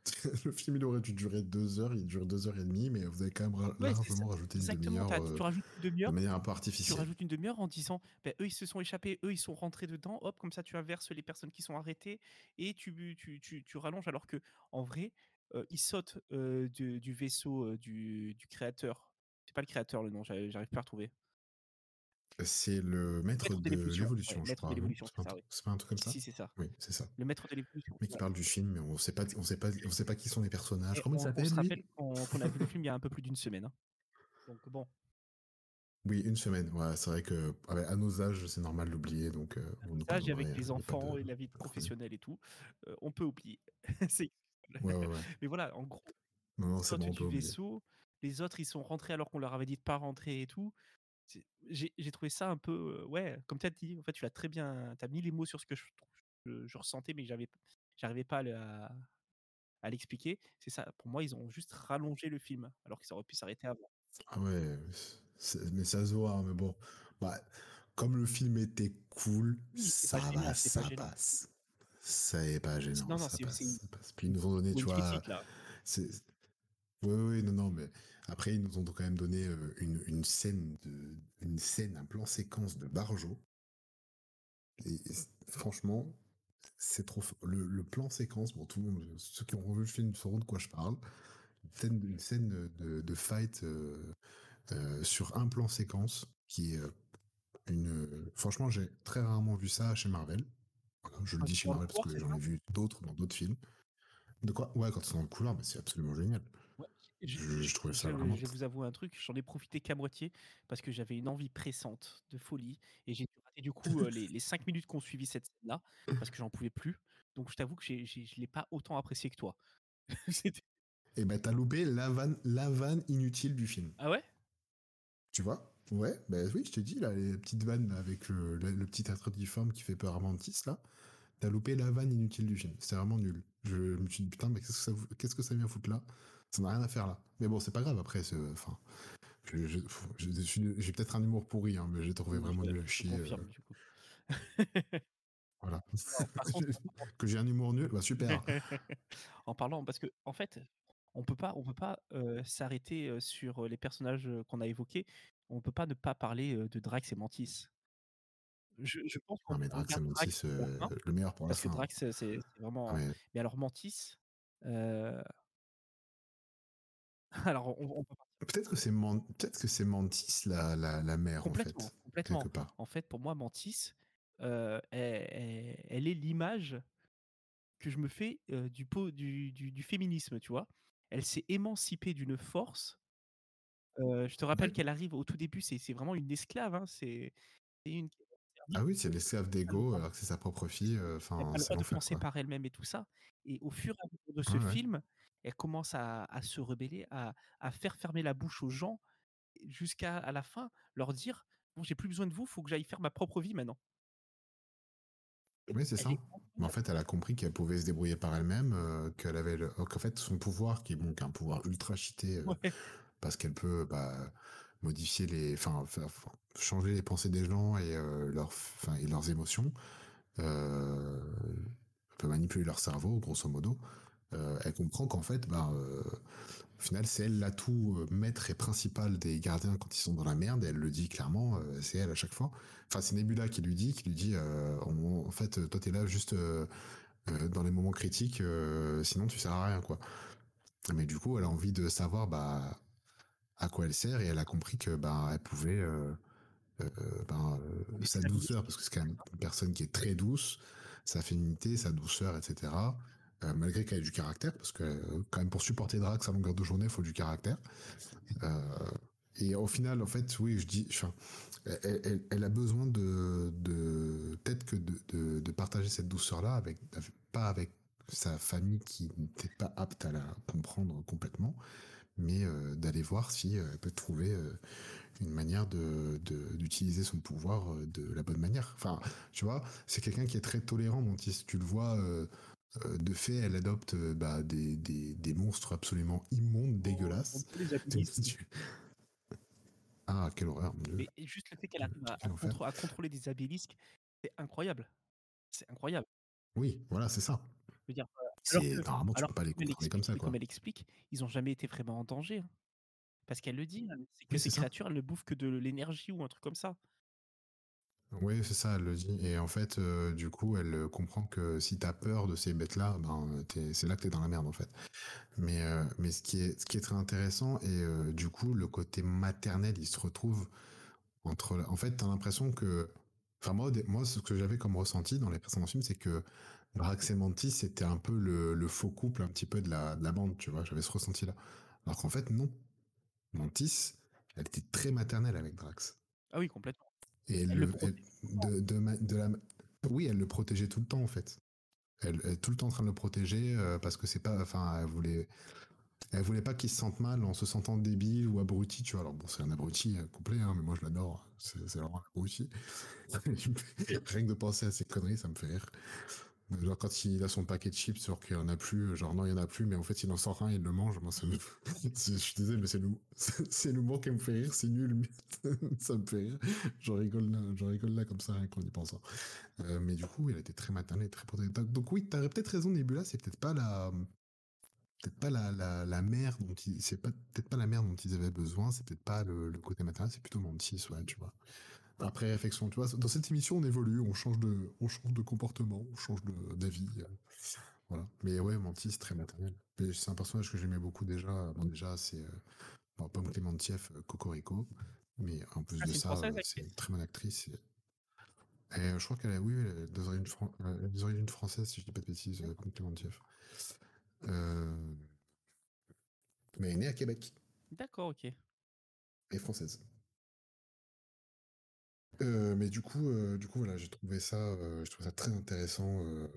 [laughs] le film, il aurait dû durer deux heures, il dure deux heures et demie, mais vous avez quand même Ouais, largement rajouté une demi-heure euh, tu rajoutes une de demi-heure. manière un peu Tu artificielle. rajoutes une demi-heure en disant, ben, eux ils se sont échappés, eux ils sont rentrés dedans, hop, comme ça tu inverses les personnes qui sont arrêtées et tu, tu, tu, tu rallonges alors que en vrai, euh, ils sautent euh, du, du vaisseau du, du créateur. C'est pas le créateur le nom, j'arrive j'arrive pas à retrouver. C'est le maître Maître de l'évolution, ouais, je crois. l'évolution, C'est pas, un truc- oui. c'est pas un truc comme ça? Si, c'est ça. Oui, c'est ça. Le maître de l'évolution. Mais qui ouais. parle du film, mais on sait pas, on sait pas, on sait pas qui sont les personnages. Et Comment on, il on se rappelle qu'on a vu le film il y a un peu plus d'une semaine. hein. Donc bon, Oui, une semaine. Ouais, c'est vrai que ah ouais, à nos âges, c'est normal d'oublier, donc euh, nous ça, j'ai avec les enfants de- et la vie professionnelle et tout, euh, on peut oublier. [laughs] Ouais. Mais voilà, en gros, Non, non, bon, du vaisseau, les autres ils sont rentrés alors qu'on leur avait dit de pas rentrer et tout. J'ai trouvé ça un peu, euh, ouais, comme tu as dit, en fait, tu as très bien, tu as mis les mots sur ce que je, trou- je, je ressentais, mais j'avais, j'arrivais pas à, le- à, à l'expliquer. C'est ça, pour moi, ils ont juste rallongé le film, alors qu'ils auraient pu s'arrêter avant. Ah ouais, mais ça se voit, mais bon. Bah, comme le film était cool, Oui, ça gênant, va, ça passe. Ça est pas gênant, non, non, ça passe, ça passe. Puis ils nous ont donné, tu vois. Oui, oui, non, non, mais après, ils nous ont quand même donné euh, une, une scène, de, une scène, un plan séquence de Barjo. Et, franchement, c'est trop. Le, le plan séquence, bon, tout le monde, ceux qui ont revu le film sauront de quoi je parle. Une scène, une scène de, de- de fight euh, euh, sur un plan séquence qui est une. Franchement, j'ai très rarement vu ça chez Marvel. Je le Quand dis chez Marvel parce que c'est j'en ai vu d'autres dans d'autres films. De quoi? Ouais, quand ils sont dans le couloir, mais c'est absolument génial. Je, trouvais ça je vraiment. vais vous avouer un truc, j'en ai profité qu'à moitié parce que j'avais une envie pressante de folie et j'ai rater du coup euh, les, les cinq minutes qu'on suivi cette scène-là parce que j'en pouvais plus. Donc je t'avoue que j'ai, j'ai- je l'ai pas autant apprécié que toi. [laughs] Et ben, t'as loupé la vanne, la vanne inutile du film. ah ouais? Tu vois? Ouais, ben oui, je t'ai dit, là, les petites vannes avec le, le, le petit être difforme qui fait peur à Mantis, là. T'as loupé la vanne inutile du film. C'était vraiment nul. Je me suis dit, putain, mais qu'est-ce que ça, qu'est-ce que ça vient foutre là? Ça n'a rien à faire là. Mais bon, c'est pas grave, après, enfin. je- je- je- je J'ai peut-être un humour pourri, hein, mais j'ai trouvé vraiment nul à chier. euh, confirme du coup. [laughs] [laughs] voilà. [laughs] que j'ai un humour nul, bah super. en parlant parce que en fait on peut pas on peut pas euh, s'arrêter euh, sur euh, les personnages euh, qu'on a évoqués on peut pas ne pas parler euh, de Drax et Mantis je, je pense qu'on Non, mais Drax et Mantis, euh, le meilleur pour la parce que fin. Drax c'est vraiment Ah, mais mais alors Mantis euh, [laughs] alors on, on peut partir Peut-être que c'est peut-être que c'est Mantis la, la, la mère en Complètement, fait, complètement. part. En fait, pour moi, Mantis, euh, elle, est l'image que je me fais euh, du, po- du, du, du féminisme, tu vois? Elle s'est émancipée d'une force. Euh, je te rappelle qu'elle arrive au tout début, c'est vraiment une esclave. hein, C'est une Ah oui, c'est l'esclave d'ego alors que c'est sa propre fille. elle pas le droit de penser quoi. par elle-même et tout ça. Et au fur et à mesure de ce ouais. film, elle commence à, à se rebeller, à, à faire fermer la bouche aux gens, jusqu'à à la fin leur dire Bon, j'ai plus besoin de vous, faut que j'aille faire ma propre vie maintenant. Oui, c'est ça. est Mais en fait, elle a compris qu'elle pouvait se débrouiller par elle-même, euh, qu'elle avait le... qu'en fait son pouvoir, qui est bon, qui est un pouvoir ultra cheaté, euh, Ouais. parce qu'elle peut bah, modifier les, enfin, changer les pensées des gens et euh, leurs, enfin, et leurs émotions. Elle peut manipuler leur cerveau, grosso modo. Euh, elle comprend qu'en fait, bah, euh, au final, c'est elle l'atout euh, maître et principal des gardiens quand ils sont dans la merde. Et elle le dit clairement, euh, c'est elle à chaque fois. Enfin, c'est Nebula qui lui dit, qui lui dit, euh, en, fait, toi, t'es là juste dans les moments critiques, sinon tu sers à rien, quoi. Mais du coup, elle a envie de savoir, bah, à quoi elle sert, et elle a compris que, bah, elle pouvait, euh, euh, ben, euh, Mais sa douceur, parce que c'est quand même une personne qui est très douce, sa féminité, sa douceur, etc. Euh, malgré qu'elle ait du caractère, parce que quand même pour supporter Drax à longueur de journée, il faut du caractère. Euh, et au final, en fait, oui, je dis, enfin, elle, a besoin de, peut-être que de, partager cette douceur-là avec, pas avec sa famille qui n'était pas apte à la comprendre complètement, mais euh, d'aller voir si elle peut trouver une manière de d'utiliser son pouvoir de la bonne manière. Enfin, tu vois, c'est quelqu'un qui est très tolérant, Mantis. Tu le vois. De fait, elle adopte euh, bah, des, des, des monstres absolument immondes, dégueulasses. les abilistes. [laughs] Ah, quelle horreur. Mais juste le fait qu'elle arrive à, à contrôler des abilisques, c'est incroyable. C'est incroyable. Oui, voilà, c'est ça. Je veux dire, euh, alors C'est que, normalement tu alors peux pas les comme elle contrôler comme explique, ça, quoi. comme elle explique, ils n'ont jamais été vraiment en danger. hein. Parce qu'elle le dit, hein, c'est que Oui, ces créatures, elles ne bouffent que de l'énergie ou un truc comme ça. Oui, c'est ça, elle le dit. Et en fait, euh, du coup, elle euh, comprend que si t'as peur de ces bêtes-là, ben, c'est là que t'es dans la merde, en fait. Mais, euh, mais ce, qui est, ce qui est très intéressant, et du coup, le côté maternel, il se retrouve entre... En fait, t'as l'impression que... Enfin, moi, moi, ce que j'avais comme ressenti dans les précédents films, c'est que Drax et Mantis, c'était un peu le, le faux couple un petit peu de la, de la bande, tu vois. J'avais ce ressenti-là. Alors qu'en fait, non. Mantis, elle était très maternelle avec Drax. Ah oui, complètement. Et Elle le elle- de, de, de la, oui, elle le protégeait tout le temps en fait. Elle, elle est tout le temps en train de le protéger euh, parce que c'est pas, enfin, elle voulait, elle voulait pas qu'il se sente mal en se sentant débile ou abruti, tu vois. Alors bon, c'est un abruti euh, complet, hein, mais moi je l'adore. C'est c'est vraiment un abruti. [laughs] Rien que de penser à ces conneries, ça me fait rire. Genre quand il a son paquet de chips, genre qu'il y en a plus, genre non il y en a plus, mais en fait il en sort un, il le mange. Moi, ça [laughs] je suis désolé, mais c'est l'humour, [laughs] c'est l'humour qui me fait rire, c'est nul, [laughs] ça me fait rire. J'en rigole là, j'en rigole là comme ça qu'en y pensant. Euh, mais du coup, elle était très maternelle, très protectrice. Donc oui, t'aurais peut-être raison, Nebula, c'est peut-être pas la, peut-être pas la, la, la mère dont ils, c'est pas peut-être pas la mère dont ils avaient besoin, c'est peut-être pas le, le côté maternel, c'est plutôt Mantis, ouais, tu vois. Après réflexion, tu vois, dans cette émission, on évolue, on change de, on change de comportement, on change d'avis. voilà. Mais ouais, Mantis, très maternel. Mais c'est un personnage que j'aimais beaucoup déjà. Bon, déjà, c'est euh, bon, Pomme Clémentieff, euh, Cocorico. Mais en plus Ah, de c'est ça, euh, c'est une très bonne actrice. Et, et, euh, je crois qu'elle a, oui, elle a des origines, fran- elle a des origines françaises, si je dis pas de bêtises, Pomme Clémentieff. Euh, mais elle est née à Québec D'accord, ok. et française. Euh, mais du coup, euh, du coup, voilà, j'ai trouvé ça, euh, je trouve ça très intéressant euh,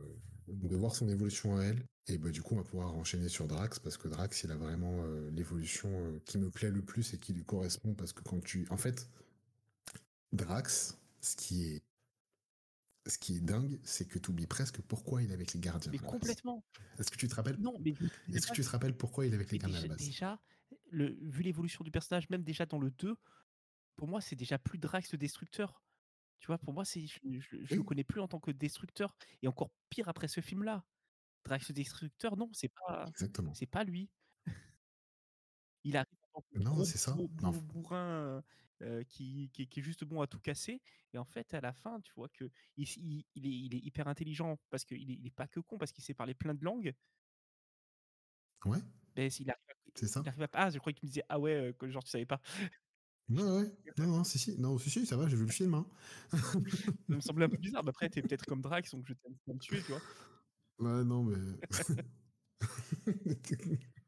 de voir son évolution à elle. Et bah, du coup, on va pouvoir enchaîner sur Drax parce que Drax, il a vraiment l'évolution qui me plaît le plus et qui lui correspond parce que quand tu, en fait, Drax, ce qui est, ce qui est dingue, c'est que tu oublies presque pourquoi il est avec les gardiens. Mais complètement. Est-ce que tu te rappelles Non, mais Est-ce que tu te rappelles pourquoi il est avec les gardiens à la base? déjà, le, vu l'évolution du personnage, même déjà dans le 2, pour moi, c'est déjà plus Drax le destructeur. Tu vois, pour moi, c'est, je, je, je le Oui. connais plus en tant que destructeur. Et encore pire après ce film-là. Drax le destructeur, non, c'est pas, Exactement. c'est pas lui. Il arrive en Non, c'est ça. bourrin euh, qui, qui, qui est juste bon à tout casser. Et en fait, à la fin, tu vois que il, il- il est, il est hyper intelligent parce qu'il est, il est pas que con, parce qu'il sait parler plein de langues. Ouais. Ben, il arrive, à, C'est ça Il arrive à... Ah, je croyais que tu me disais ah ouais, euh, que genre tu savais pas. Ouais, ouais. Non, non, si, si. Non, si, si, ça va, j'ai vu le film. Hein. Ça me semblait un peu bizarre. Mais après, t'es peut-être comme Drax, donc je t'aime pas me tuer, tu vois. Ouais, non, mais. [laughs]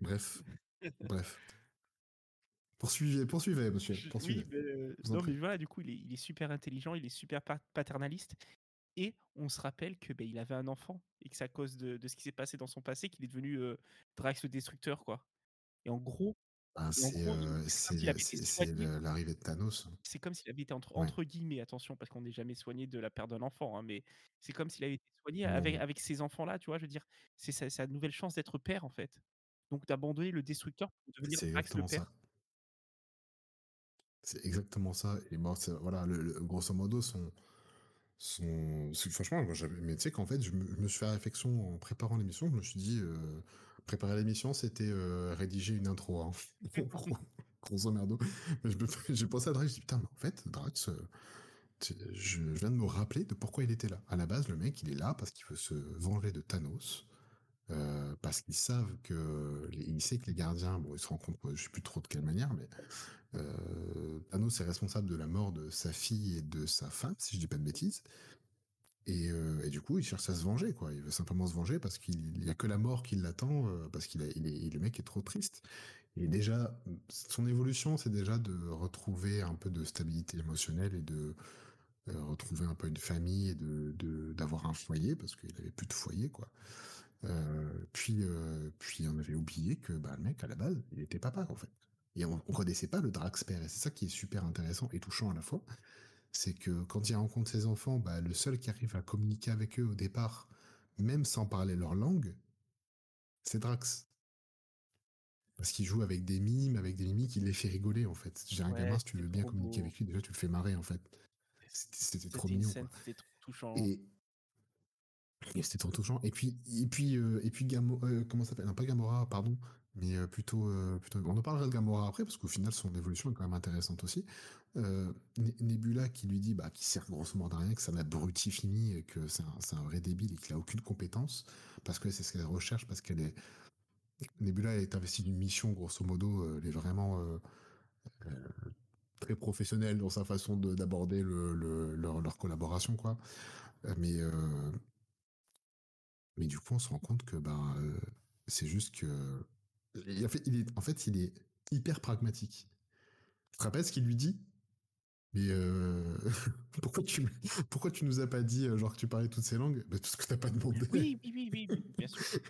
Bref. Bref. Poursuivez, poursuivez, monsieur. Poursuivez. Oui, mais, euh, Je vous en non, mais voilà, du coup, il est, il est super intelligent, il est super pa- paternaliste. Et on se rappelle que ben, il avait un enfant et que c'est à cause de, de ce qui s'est passé dans son passé qu'il est devenu euh, Drax le Destructeur, quoi. Et en gros, Ben, et en c'est gros, euh, été le- l'arrivée de Thanos. C'est comme s'il avait été entre, Ouais. entre guillemets, attention, parce qu'on n'est jamais soigné de la perte d'un enfant, hein, mais c'est comme s'il avait été soigné avec, avec ces enfants-là, tu vois, je veux dire, c'est sa, sa nouvelle chance d'être père, en fait. Donc d'abandonner le destructeur pour devenir Drax le père. ça. C'est exactement ça. Et bon, c'est- voilà, le, le- grosso modo, son, son, franchement, moi, j'avais, mais tu sais qu'en fait, je me, je me suis fait réflexion en préparant l'émission. Je me suis dit, euh, préparer l'émission, c'était euh, rédiger une intro. Hein. [laughs] Gros- Grosso merdo. J'ai pensé à Drax. Je dis putain, mais en fait, Drax, euh, je viens de me rappeler de pourquoi il était là. À la base, le mec, il est là parce qu'il veut se venger de Thanos. euh, parce qu'ils savent que, il sait que les gardiens, bon, ils se compte, je sais plus trop de quelle manière, mais Thanos est responsable de la mort de sa fille et de sa femme, si je dis pas de bêtises. Et, euh, et du coup, il cherche à se venger, quoi. Il veut simplement se venger parce qu'il y a que la mort qui l'attend, euh, parce qu'il est, le mec est trop triste. Et déjà, son évolution, c'est déjà de retrouver un peu de stabilité émotionnelle et de euh, retrouver un peu une famille et de d'avoir un foyer parce qu'il avait plus de foyer, quoi. Puis, puis on avait oublié que bah, le mec, à la base, il était papa, en fait. Et on, on connaissait pas le Drax père. Et c'est ça qui est super intéressant et touchant à la fois. C'est que quand il rencontre ses enfants, bah, le seul qui arrive à communiquer avec eux au départ, même sans parler leur langue, c'est Drax. Parce qu'il joue avec des mimes, avec des mimiques, il les fait rigoler, en fait. J'ai un Ouais, gamin, si tu veux bien communiquer beau. avec lui, déjà, tu le fais marrer, en fait. C'était trop mignon, c'était trop touchant. Et, et c'était trop touchant. Et puis, et puis, euh, et puis Gamo, euh, comment ça s'appelle? Non, pas Gamora, pardon, mais euh, plutôt, euh, plutôt. On en parlera de Gamora après parce qu'au final, son évolution est quand même intéressante aussi. Euh, Ne- Nebula qui lui dit, bah, qui sert grosso modo à rien, que c'est un abruti fini et que c'est un, un vrai débile et qu'il a aucune compétence parce que c'est ce qu'elle recherche parce qu'elle est. Nebula est investie d'une mission, grosso modo, elle est vraiment très professionnelle dans sa façon de- d'aborder le, le- leur, collaboration, quoi. Mais mais du coup, on se rend compte que euh, c'est juste que. A fait- il est, en fait, il est hyper pragmatique. Tu te rappelles ce qu'il lui dit? Mais euh, [laughs] pourquoi, tu, pourquoi tu nous as pas dit euh, genre que tu parlais toutes ces langues? Bah, Parce que t'as pas demandé. Oui, oui, oui, oui, bien sûr.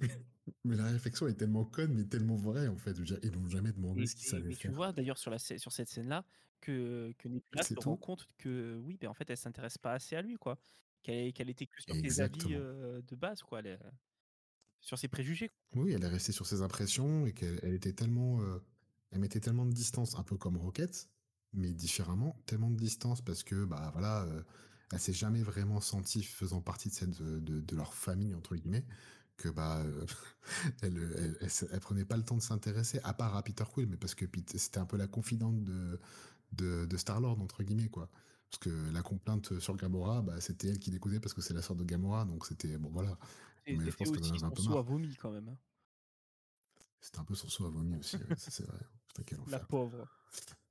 [laughs] mais la réflexion est tellement conne, mais tellement vraie en fait. Ils n'ont jamais demandé Et, ce qu'ils savaient mais tu vois d'ailleurs sur, la, sur cette scène-là que, que Nebula se rend compte que oui, ben en fait, elle s'intéresse pas assez à lui, quoi. Qu'elle était que sur ses avis euh, de base, quoi. elle, sur ses préjugés. Oui, elle est restée sur ses impressions et qu'elle elle était tellement, euh, elle mettait tellement de distance, un peu comme Rocket, mais différemment, tellement de distance parce que bah voilà, euh, elle s'est jamais vraiment sentie faisant partie de cette de, leur famille entre guillemets que bah euh, [laughs] elle, elle, prenait pas le temps de s'intéresser à part à Peter Quill, mais parce que c'était un peu la confidente de de, Star Lord entre guillemets quoi. Parce que la complainte sur Gamora, bah, c'était elle qui l'écoutait parce que c'est la sœur de Gamora, donc c'était bon voilà. Mais je C'était pense aussi un son peu seau à vomi quand même. hein. C'était un peu son seau à vomi aussi, ouais, ça, c'est vrai. Putain, quel La enfer. pauvre.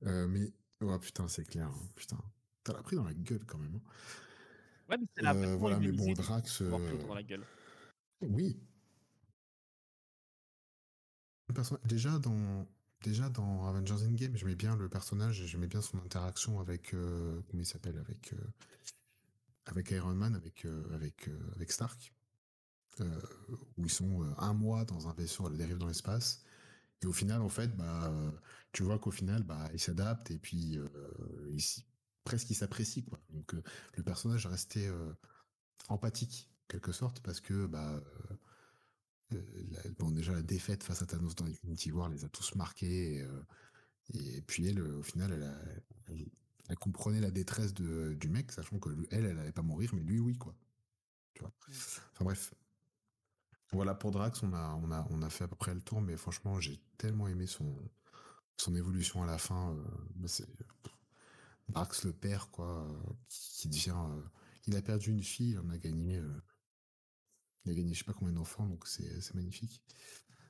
Euh, mais, oh putain, c'est clair, hein, putain. T'as la pris dans la gueule quand même. hein. Ouais, mais ça l'a Euh, voilà, mais bon, Drax, euh, dans la gueule. oui. Déjà dans, déjà dans Avengers Endgame, j'aimais bien le personnage, et j'aimais bien son interaction avec, euh, comment il s'appelle, avec, euh, avec Iron Man, avec, euh, avec, avec Stark, euh, où ils sont euh, un mois dans un vaisseau à la dérive dans l'espace. Et au final, en fait, bah, euh, tu vois qu'au final, bah, il s'adapte et puis euh, presque il s'apprécie, quoi. Donc euh, le personnage restait empathique, en quelque sorte, parce que bah, la- bon, déjà la défaite face à Thanos dans Infinity War les a tous marqués. Et, et puis elle, au final, elle, a- elle, elle comprenait la détresse de, du mec, sachant que elle, elle allait pas mourir, mais lui, oui, quoi. Tu vois? Enfin bref. Voilà, pour Drax, on a, on, a, on a fait à peu près le tour, mais franchement, j'ai tellement aimé son, son évolution à la fin. euh, c'est Drax le père, quoi, euh, qui, devient. euh, il a perdu une fille, on a gagné. euh, Il a gagné je sais pas combien d'enfants, donc c'est c'est magnifique.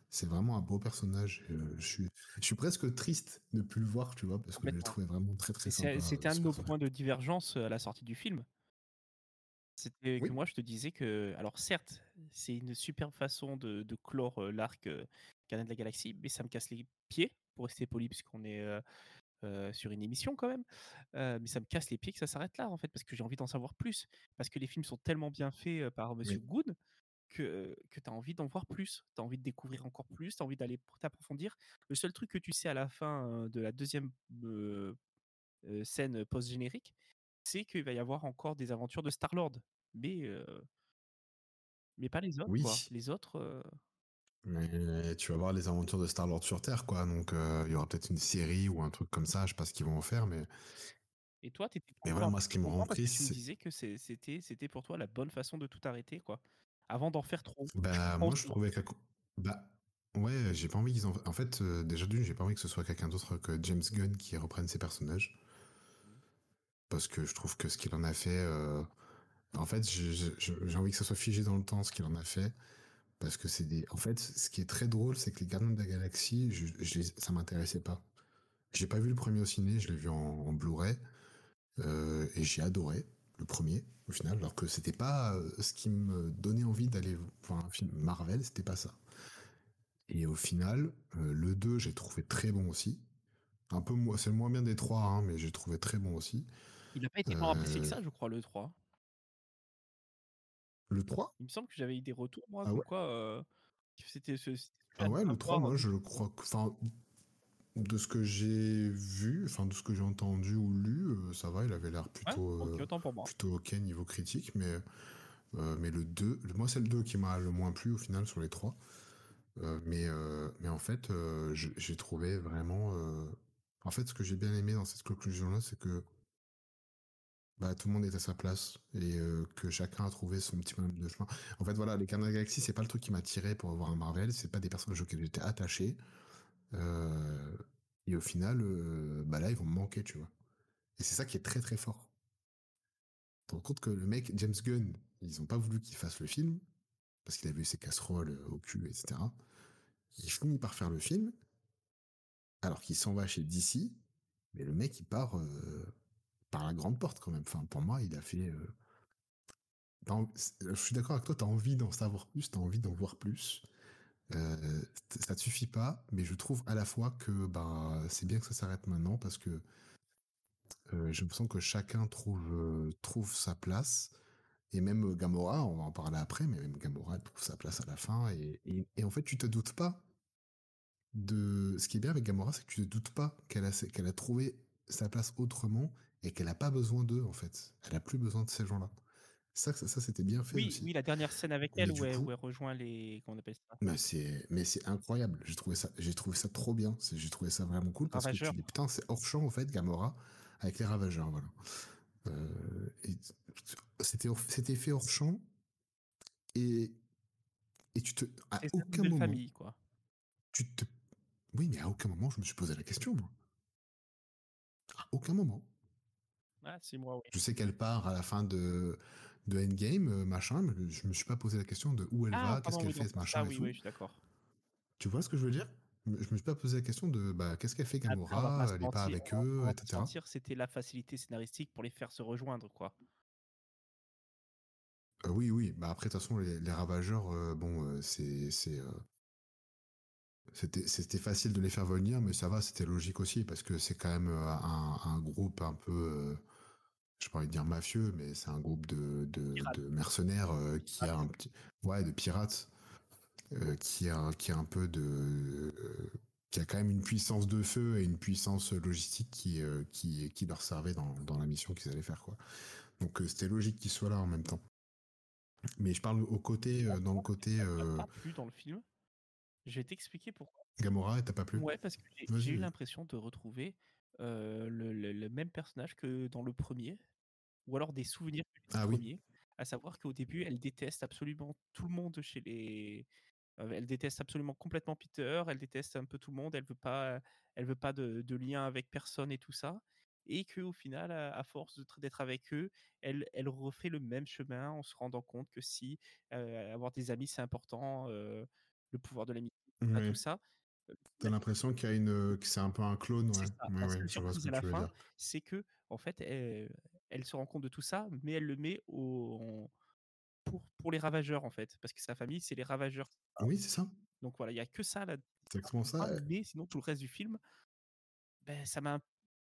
C'est vraiment un beau personnage. je suis je suis presque triste de plus le voir, tu vois, parce que je Complètement. trouvé vraiment très très C'était un de nos points de divergence à la sortie du film. C'était Oui. que moi, je te disais que, alors certes, c'est une superbe façon de, de clore l'arc Gardien de la Galaxie, mais ça me casse les pieds, pour rester poli, puisqu'on est euh, sur une émission quand même. Euh, mais ça me casse les pieds que ça s'arrête là, en fait, parce que j'ai envie d'en savoir plus. Parce que les films sont tellement bien faits par Monsieur Oui. Good que, que tu as envie d'en voir plus. Tu as envie de découvrir encore plus, tu as envie d'aller t'approfondir. Le seul truc que tu sais à la fin de la deuxième euh, scène post-générique, c'est qu'il va y avoir encore des aventures de Star-Lord. Mais, mais pas les autres, quoi. Oui. Les autres, euh, Mais tu vas voir les aventures de Star-Lord sur Terre, quoi. Donc, euh, il y aura peut-être une série ou un truc comme ça. Je sais pas ce qu'ils vont en faire, mais Et toi, tu étais Mais voilà, moi, ce qui me rend que triste, tu me disais que c'était pour toi la bonne façon de tout arrêter, quoi. Avant d'en faire trop. Bah, moi, je trouvais co- Bah, ouais, j'ai pas envie qu'ils en... En fait, euh, déjà d'une, j'ai pas envie que ce soit quelqu'un d'autre que James Gunn qui reprenne ses personnages. Parce que je trouve que ce qu'il en a fait... euh, En fait, j'ai envie que ça soit figé dans le temps, ce qu'il en a fait. Parce que c'est des... En fait, ce qui est très drôle, c'est que les Gardiens de la Galaxie, je, je ça m'intéressait pas. J'ai pas vu le premier au ciné, je l'ai vu en, en Blu-ray. euh, et j'ai adoré le premier, au final. Alors que c'était pas euh, ce qui me donnait envie d'aller voir un film Marvel, c'était pas ça. Et au final, euh, le 2, j'ai trouvé très bon aussi. Un peu moins, c'est le moins bien des trois, hein, mais j'ai trouvé très bon aussi. Il n'a pas été tant apprécié que ça, je crois, le 3. Le 3 Il me semble que j'avais eu des retours, moi, Ah comme ouais? quoi euh, c'était ce- Ah ouais, le 3, voir. moi, je crois que. Enfin, de ce que j'ai vu, enfin, de ce que j'ai entendu ou lu, euh, ça va, il avait l'air plutôt, ok, euh, autant pour moi. plutôt ok niveau critique, mais, mais le 2, le- moi, c'est le 2 qui m'a le moins plu au final sur les 3. Euh, mais, mais en fait, j'ai trouvé vraiment. En fait, ce que j'ai bien aimé dans cette conclusion-là, c'est que bah, tout le monde est à sa place et euh, que chacun a trouvé son petit bonhomme de chemin. En fait, voilà, les Gardiens de c'est pas le truc qui m'a tiré pour avoir un Marvel, c'est pas des personnages auxquels j'étais attaché. Euh, et au final, euh, bah là, ils vont me manquer, tu vois. Et c'est ça qui est très très fort. Tu rends compte que le mec, James Gunn, ils ont pas voulu qu'il fasse le film, parce qu'il avait eu ses casseroles au cul, etc. Il finit par faire le film, alors qu'il s'en va chez DC, mais le mec, il part grande porte quand même. Enfin, pour moi, il a fait. euh, Je suis d'accord avec toi, t'as envie d'en savoir plus, t'as envie d'en voir plus. Euh, ça te suffit pas, mais je trouve à la fois que bah, c'est bien que ça s'arrête maintenant parce que euh, j'ai l'impression que chacun trouve, euh, trouve sa place. Et même Gamora, on va en parler après, mais même Gamora trouve sa place à la fin. Et, et- et en fait, tu te doutes pas de. Ce qui est bien avec Gamora, c'est que tu te doutes pas qu'elle a, qu'elle a trouvé sa place autrement et qu'elle a pas besoin d'eux, en fait. Elle a plus besoin de ces gens-là. Ça, ça, ça, c'était bien fait Oui, aussi. oui, la dernière scène avec Mais elle où elle, coup- où elle rejoint les. Comment on appelle ça? Mais c'est, mais c'est incroyable. J'ai trouvé ça, j'ai trouvé ça trop bien. J'ai trouvé ça vraiment cool parce que Ravageurs. tu dis putain, c'est hors champ en fait, Gamora avec les Ravageurs, voilà. Euh, c'était, c'était fait hors champ et et tu te, à aucun moment, famille, quoi. tu te, oui, mais à aucun moment je me suis posé la question, moi. À aucun moment. Ah, oui. Je sais qu'elle part à la fin de de Endgame, euh, machin, mais je me suis pas posé la question de où elle Ah, va, qu'est-ce qu'elle oui, fait, ce machin et oui, tout. oui, je suis d'accord. Tu vois ce que je veux dire? Je me suis pas posé la question de bah, qu'est-ce qu'elle fait on va Gamora, elle est pas avec on on eux, pas se etc. c'était la facilité scénaristique pour les faire se rejoindre, quoi. Euh, oui, oui, bah après de toute façon les, les Ravageurs, euh, bon, euh, c'est c'était facile de les faire venir, mais ça va, c'était logique aussi parce que c'est quand même un, un groupe un peu, je pas envie de dire mafieux, mais c'est un groupe de de, mercenaires euh, qui a un petit, ouais, de pirates, euh, qui a qui a un peu de euh, qui a quand même une puissance de feu et une puissance logistique qui, qui, qui leur servait dans, dans la mission qu'ils allaient faire. Quoi. Donc c'était logique qu'ils soient là en même temps. Mais je parle au côté, dans le côté pas plu dans le film? Je vais t'expliquer pourquoi. Gamora, t'as pas plu? Ouais, parce que j'ai- eu l'impression de retrouver le, le- le même personnage que dans le premier, ou alors des souvenirs du Ah oui. premier. À savoir qu'au début, elle déteste absolument tout le monde chez les. euh, elle déteste absolument complètement Peter. Elle déteste un peu tout le monde. Elle veut pas, elle veut pas de, de lien avec personne et tout ça. et que au final, à, à force d'être avec eux, elle, elle refait le même chemin en se rendant compte que si euh, avoir des amis c'est important, euh, le pouvoir de l'amitié, tout ça. T'as l'impression qu'il y a une, que c'est un peu un clone, ouais. Ouais, La ouais, seule je vois ce surprise que à la tu veux fin, c'est que en fait, elle, elle se rend compte de tout ça, mais elle le met au, en- pour, pour les ravageurs en fait, parce que sa famille c'est les ravageurs. Oui, c'est ça. Donc voilà, il y a que ça là. C'est exactement ça. Ah, mais sinon tout le reste du film, ben, ça m'a un,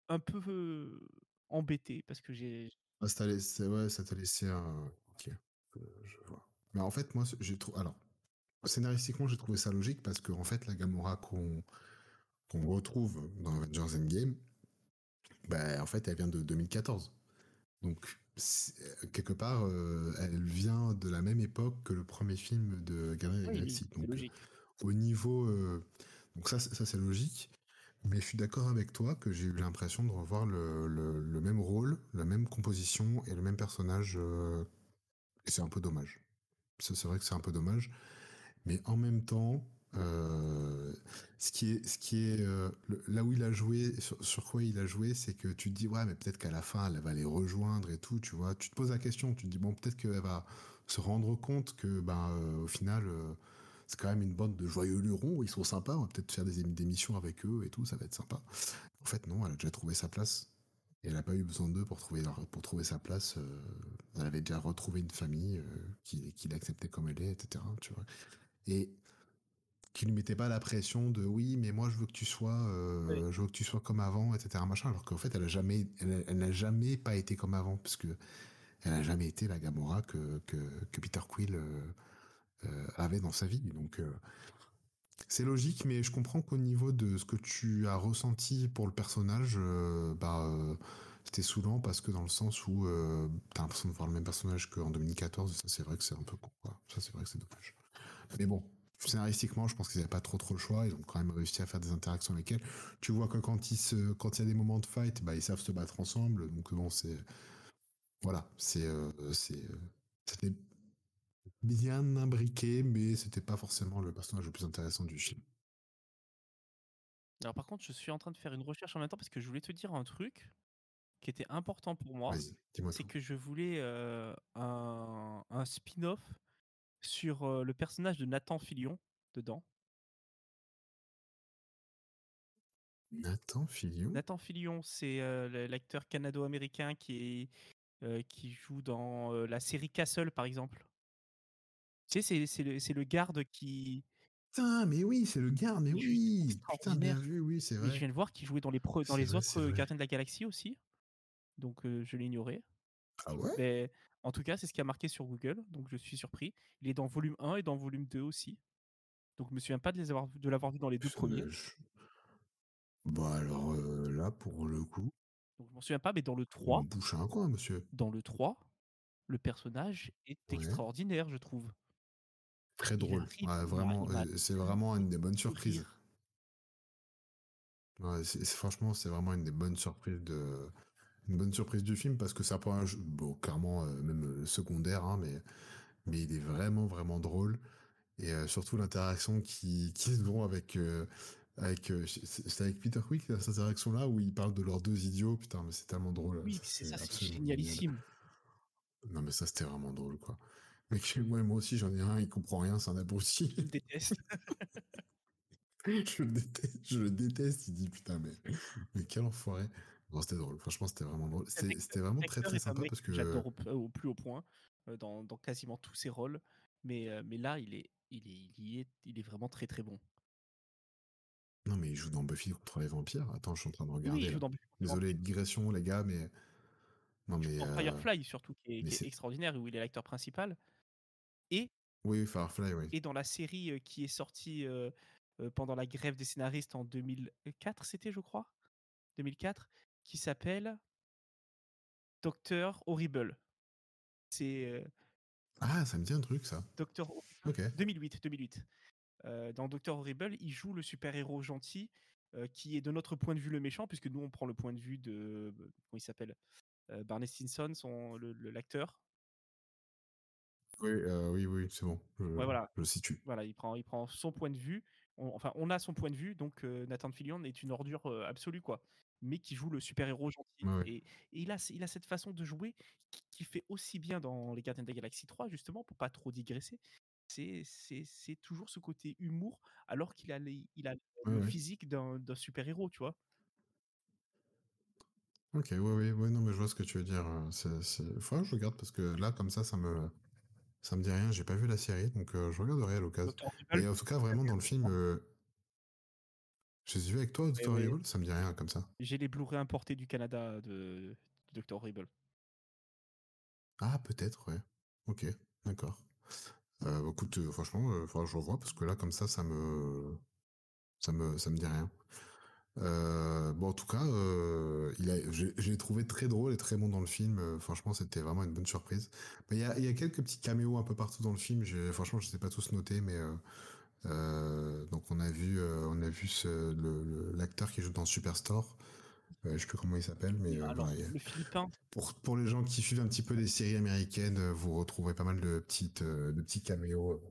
un peu euh, embêté parce que j'ai Ah, ça t'a laissé, ouais, ça t'a laissé un. Ok, euh, je vois. Mais en fait, moi, j'ai trouvé. Alors, scénaristiquement, j'ai trouvé ça logique parce que, en fait, la Gamora qu'on retrouve dans Avengers Endgame, ben, en fait, elle vient de 2014. Donc, c'est- quelque part, euh, elle vient de la même époque que le premier film de Guardians Oui, Galaxy. Donc, logique. au niveau. euh, donc, ça, c'est- ça c'est logique. Mais je suis d'accord avec toi que j'ai eu l'impression de revoir le, le- le même rôle, la même composition et le même personnage. euh, et c'est un peu dommage. C'est vrai que c'est un peu dommage. Mais en même temps, euh, ce qui est, ce qui est euh, là où il a joué, sur, quoi il a joué, c'est que tu te dis, ouais, mais peut-être qu'à la fin, elle va les rejoindre et tout, tu vois. Tu te poses la question, tu te dis, bon, peut-être qu'elle va se rendre compte que, ben, euh, au final, c'est quand même une bande de joyeux lurons, ils sont sympas, on va peut-être faire des, des missions avec eux et tout, ça va être sympa. En fait, non, elle a déjà trouvé sa place. Et elle n'a pas eu besoin d'eux pour trouver, pour trouver sa place. elle avait déjà retrouvé une famille qui, qui l'acceptait comme elle est, etc. Tu vois. Et qui lui mettait pas la pression de oui, mais moi je veux que tu sois, euh, je veux que tu sois comme avant, etc. Machin. Alors qu'en fait, elle a jamais, elle, n'a jamais pas été comme avant, parce que elle a jamais été la Gamora que, que, que Peter Quill euh, euh, avait dans sa vie. Donc euh, c'est logique, mais je comprends qu'au niveau de ce que tu as ressenti pour le personnage, bah, c'était saoulant parce que dans le sens où t'as l'impression de voir le même personnage qu'en 2014, ça c'est vrai que c'est un peu con, quoi. Ça c'est vrai que c'est dommage. Mais bon, scénaristiquement, je pense qu'ils n'avaient pas trop trop le choix. Ils ont quand même réussi à faire des interactions avec elle. Tu vois que quand ils se, quand il y a des moments de fight, bah ils savent se battre ensemble. Donc bon, c'est voilà, c'est euh, c'est euh, c'était bien imbriqué, mais c'était pas forcément le personnage le plus intéressant du film. Alors par contre, je suis en train de faire une recherche en même temps parce que je voulais te dire un truc qui était important pour moi. C'est que je voulais euh, un, un spin-off sur euh, le personnage de Nathan Fillion dedans. Nathan Fillion? Nathan Fillion, c'est euh, l'acteur canado-américain qui, est, qui joue dans la série Castle, par exemple. Tu sais, c'est- le, le garde qui. Putain, mais oui, c'est le garde, mais oui. Putain, bien vu, oui, c'est Et je vrai. viens de voir qu'il jouait dans les, dans les vrai, autres vrai. Gardiens de la Galaxie aussi. Donc je l'ignorais. Ah ouais? Mais en tout cas, c'est ce qui a marqué sur Google, donc je suis surpris. Il est dans volume 1 et dans volume 2 aussi. Donc je me souviens pas de les avoir de l'avoir vu dans les deux premiers. je- Bah alors euh, là, pour le coup, Donc je m'en souviens pas, mais dans le on 3, bouche un coin, monsieur. dans le 3, le personnage est Ouais. extraordinaire, je trouve. Très drôle. Ouais, vraiment, euh, c'est vraiment une des bonnes surprises. franchement, c'est vraiment une des bonnes surprises de, une bonne surprise du film parce que ça prend un jeu, bon, clairement, euh, même euh, secondaire, hein, mais, mais il est vraiment, vraiment drôle. Et euh, surtout l'interaction qui, [laughs] qui se vont avec, euh, avec, c'est avec Peter Quick, cette interaction-là où ils parlent de leurs deux idiots. Putain, mais c'est tellement drôle. Oui, c'est ça, c'est génial. génialissime. Non, mais ça, c'était vraiment drôle, quoi. Mais que- ouais, moi aussi, j'en ai un, il comprend rien, c'est un abruti. Je le déteste. [laughs] je le déteste, je le déteste. Il dit putain, mais, mais quel enfoiré. Bon, c'était drôle, franchement, c'était vraiment drôle. C'était vraiment très très sympa parce que que. j'adore au, au plus haut point euh, dans, dans quasiment tous ses rôles. Mais, euh, mais là, il est, il, est, il, est, il est vraiment très très bon. Non, mais il joue dans Buffy contre les vampires. Attends, je suis en train de regarder. dans Désolé, digression, les gars, mais. Non, mais. dans euh, Firefly surtout, qui est, qui extraordinaire, où il est l'acteur principal. Et, Oui, Firefly, oui. et dans la série euh, qui est sortie euh, euh, pendant la grève des scénaristes en 2004, c'était, je crois? 2004, qui s'appelle Docteur Horrible. C'est euh, Ah, ça me dit un truc, ça. Docteur Horrible. Ok. 2008, 2008. Euh, dans Doctor Horrible, il joue le super-héros gentil euh, qui est de notre point de vue le méchant, puisque nous on prend le point de vue de euh, comment il s'appelle Barney Stinson, son l'acteur. Oui, oui, oui, c'est bon. Je, Ouais, voilà. je le situe. Voilà, il prend, il prend son point de vue. on enfin, on a son point de vue, donc Nathan Fillion est une ordure, absolue, quoi, mais qui joue le super-héros gentil Ouais, et et il a il cette façon de jouer qui qui fait aussi bien dans Les Gardiens de la Galaxie 3 justement, pour pas trop digresser. C'est toujours ce côté humour, alors qu'il a les il a Ouais, le ouais. physique d'un super-héros, tu vois? OK, ouais, ouais, ouais, non, mais je vois ce que tu veux dire, c'est c'est faudrait que je regarde parce que là, comme ça, ça me ça me dit rien. J'ai pas vu la série, donc heu, je regarderai à l'occasion. Horrible, en tout cas, vraiment dans le film, moi? Heu je les ai vus avec toi, Ouais, Docteur ouais. Horrible? Ça me dit rien comme ça. J'ai les Blu-ray importés du Canada de de Docteur Horrible. Ah peut-être, ouais. OK, d'accord. Heu, bah, écoute, heu, franchement, faudra que je revoie parce que là, comme ça, ça me ça me ça me dit rien. Heu, bon, en tout cas, il a j'ai trouvé très drôle et très bon dans le film, franchement, c'était vraiment une bonne surprise. Il y a y a quelques petits caméos un peu partout dans le film, franchement, je les ai pas tous notés, mais heu, donc on a vu, heu, on a vu l'acteur qui joue dans Superstore, heu, je sais plus comment il s'appelle, mais alors, a le philippin pour pour les gens qui suivent un petit peu les séries américaines, vous retrouverez pas mal de petites, de petits caméos,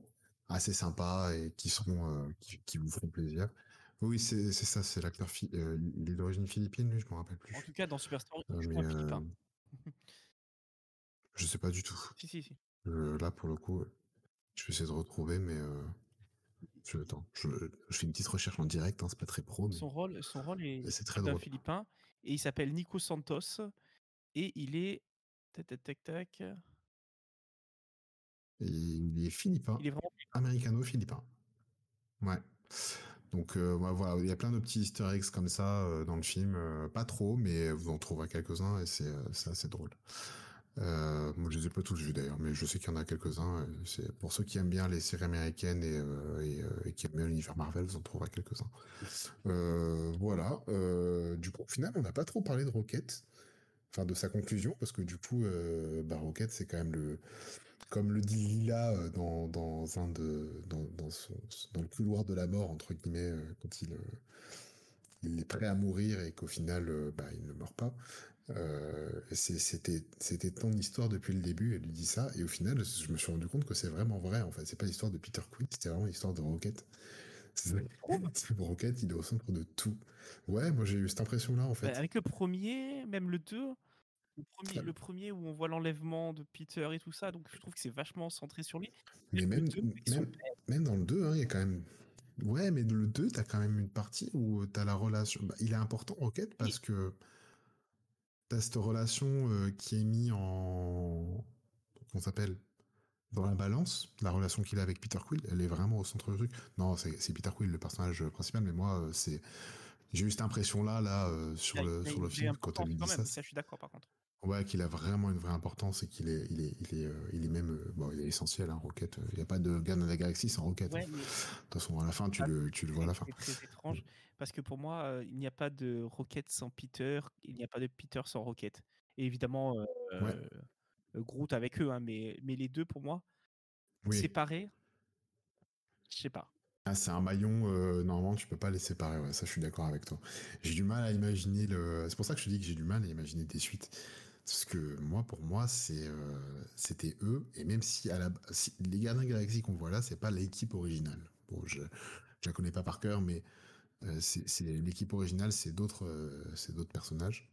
assez sympas et qui seront, qui qui vous feront plaisir. Oui, c'est ça, c'est l'acteur il est d'origine philippine lui? Je m'en rappelle en plus. tout cas, dans Superstore, un heu, philippin. je sais pas du tout. [laughs] Si, si, si. Heu, là pour le coup, je vais essayer de retrouver mais je attends, je je fais une petite recherche en direct, hein, c'est pas très pro mais Son rôle son rôle est c'est très drôle. philippin et il s'appelle Nico Santos et il est tac, tac, tac, tac, il est philippin, il est vraiment américano-philippin. Ouais. Donc euh, voilà, il y a plein de petits easter eggs comme ça euh, dans le film, euh, pas trop, mais vous en trouverez quelques-uns et c'est assez drôle. Euh, moi, je les ai pas tous vus d'ailleurs, mais je sais qu'il y en a quelques-uns. C'est pour ceux qui aiment bien les séries américaines et, euh, et, euh, et qui aiment bien l'univers Marvel, vous en trouverez quelques-uns. [laughs] Voilà. Du coup, au final, on n'a pas trop parlé de Rocket, enfin de sa conclusion, parce que du coup, bah, Rocket, c'est quand même le, comme le dit Lila dans, dans un de dans, dans, son, dans le couloir de la mort entre guillemets quand il il est prêt à mourir et qu'au final bah, il ne meurt pas euh, c'était c'était ton histoire depuis le début elle lui dit ça et au final je me suis rendu compte que c'est vraiment vrai en fait. C'est pas l'histoire de Peter Quill c'était vraiment l'histoire de Rocket. C'est [laughs] Rocket il est au centre de tout. Ouais moi j'ai eu cette impression là en bah, fait avec le premier, même le 2, le premier le premier où on voit l'enlèvement de Peter et tout ça, donc je trouve que c'est vachement centré sur lui. mais Même le même 2 avec son même père, même dans le 2 hein, il y a quand même Ouais, mais le 2, t'as quand même une partie où t'as la relation. bah, il est important, Rocket, parce que t'as cette relation euh, qui est mise en. Qu'on s'appelle Dans la balance. La relation qu'il a avec Peter Quill, elle est vraiment au centre du truc. Non, c'est Peter Quill, le personnage principal, mais moi, euh, c'est. J'ai eu cette impression-là, là, euh, il sur le, sur le film, quand lui quand dit ça. ça je suis d'accord par contre. Ouais, qu'il a vraiment une vraie importance et qu'il est, il est, il est, euh, il est même. euh, bon, il est essentiel, hein, Rocket. Il n'y a pas de Garde de la Galaxie sans Rocket. hein. Ouais, mais De toute façon, à la fin, tu ça le, tu le vois à c'est la fin. très étrange parce que pour moi, heu, il n'y a pas de Rocket sans Peter, il n'y a pas de Peter sans Rocket et évidemment, Ouais, Groot avec eux, hein, mais mais les 2 pour moi, oui. séparés, je sais pas. Ah, c'est un maillon, euh, normalement, tu peux pas les séparer, ouais, ça je suis d'accord avec toi. J'ai du mal à imaginer le. C'est pour ça que je te dis que j'ai du mal à imaginer des suites. Parce que moi, pour moi, euh, c'était eux, et même si, les Gardiens Galaxy qu'on voit là, c'est pas l'équipe originale. Bon, je, je la connais pas par cœur, mais euh, c'est, l'équipe originale, c'est d'autres, euh, c'est d'autres personnages.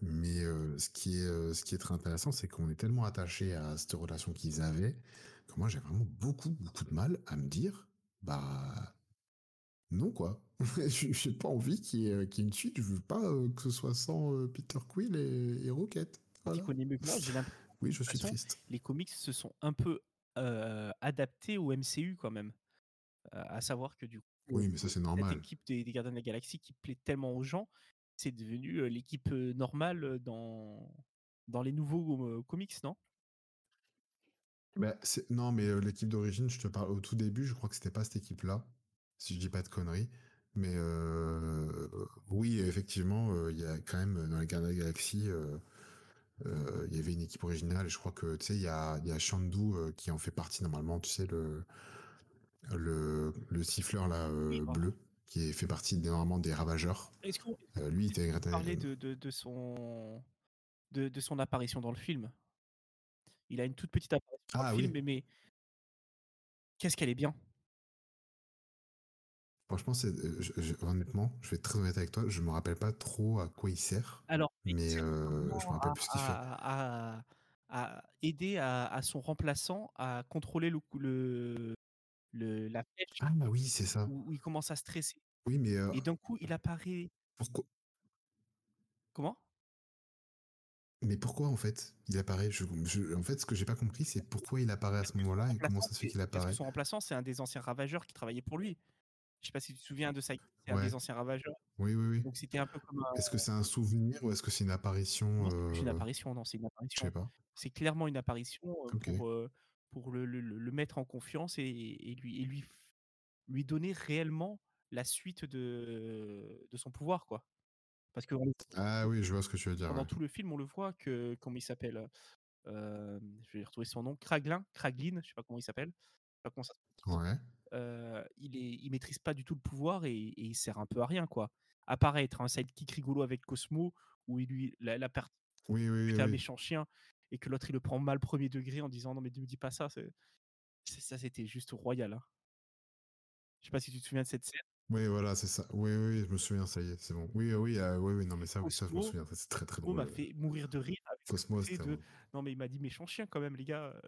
Mais ce qui est, ce qui est très intéressant, c'est qu'on est tellement attaché à cette relation qu'ils avaient que moi j'ai vraiment beaucoup beaucoup de mal à me dire, bah non quoi. [laughs] J'ai pas envie qu'il y, ait y ait une suite. Je veux pas euh, que ce soit sans euh, Peter Quill et, et Rocket. Tu Voilà. [laughs] Oui, je suis triste. les comics se sont un peu, adaptés au MCU quand même. Heu, à savoir que du coup, Oui, mais ça c'est normal. équipe des des Gardiens de la Galaxie qui plaît tellement aux gens, c'est devenu, l'équipe, normale, dans dans les nouveaux, comics, non? Bah, non, mais euh, l'équipe d'origine, je te parle au tout début, je crois que c'était pas cette équipe-là, si je dis pas de conneries. Mais euh, oui, effectivement, euh, il y a quand même dans les Gardiens de la Galaxie, euh, il y avait une équipe originale. Et je crois que tu sais, il y a, il y a Shandu qui en fait partie normalement. Tu sais le le, le siffleur là Oui, bleu qui fait partie normalement des Ravageurs. Est-ce qu'on lui, était parler de de de son de de son apparition dans le film? Il a une toute petite apparition dans le Ah film, mais qu'est-ce qu'elle est bien! Franchement, c'est, euh, je- je- honnêtement, je vais être très honnête avec toi, je me rappelle pas trop à quoi il sert, Alors, mais euh, je me rappelle à, plus ce qu'il fait. à- à- à aider à, son remplaçant à contrôler le, le, le- la flèche Ah bah oui, c'est ça. où, où il commence à stresser. Oui, mais euh, Et d'un coup, il apparaît. pourquoi? Comment? Mais pourquoi en fait il apparaît? Je, je- En fait, ce que j'ai pas compris, c'est pourquoi il apparaît à ce moment-là et comment ça se fait qu'il parce que apparaît? son remplaçant, c'est un des anciens ravageurs qui travaillait pour lui. Je sais pas si tu te souviens de ça. C'est un des anciens ravageurs. Oui, oui, oui. Donc c'était un peu comme un. Est-ce que c'est un souvenir ou est-ce que c'est une apparition c'est une euh, apparition, non, c'est une Je apparition. sais pas. C'est clairement une apparition euh, pour, euh, pour le, le- mettre en confiance et, et lui, et lui, lui donner réellement la suite de, de son pouvoir, quoi. Parce que on- Ah oui, je vois ce que tu veux dire. ouais. tout le film, on le voit que, comment il s'appelle euh, Je vais retrouver son nom. Kraglin, Kraglin, je sais pas comment il s'appelle. Je. Ouais. Euh, il, est, il maîtrise pas du tout le pouvoir et, et il sert un peu à rien, quoi. Apparaître un sidekick rigolo avec Cosmo, où il lui, la, la partie Oui, oui, méchant chien et que l'autre il le prend mal premier degré en disant non mais ne me dis pas ça c'est ça c'était juste royal hein. je sais pas si tu te souviens de cette scène Oui, voilà, c'est ça. Oui, oui, je me souviens, ça y est, c'est bon. Oui, euh, oui, euh, oui, oui, non, mais ça, oui, ça, je me souviens. C'est très, très drôle. m'a fait mourir de rire avec Cosmo, de non mais il m'a dit méchant chien quand même les gars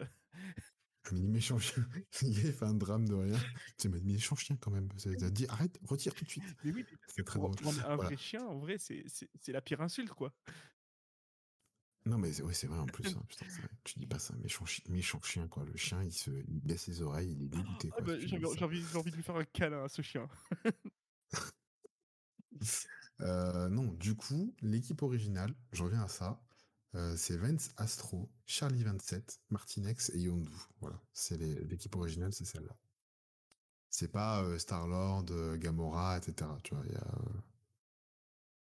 Je me dis méchant chien. [laughs] il fait un drame de rien. Tu m'as dit méchant chien quand même. Ça a dit arrête, retire tout de suite. mais oui mais C'est très drôle. un Voilà. vrai chien en vrai c'est c'est c'est la pire insulte quoi Non, mais c'est ouais, c'est vrai en plus. [laughs] hein, putain, c'est vrai. Tu dis pas ça, méchant, chi- méchant chien, quoi. Le chien, il, se, il baisse ses oreilles, il est dégoûté. Ah bah, envie, ça. j'ai envie de lui faire un câlin à ce chien [laughs] Euh, non, du coup, l'équipe originale, je reviens à ça, euh, c'est Vance Astro, Charlie 27, Martinex et Yondu. Voilà, c'est l'équipe originale, c'est celle-là. C'est pas euh, Star-Lord, euh, Gamora, etc. Tu vois, il y a,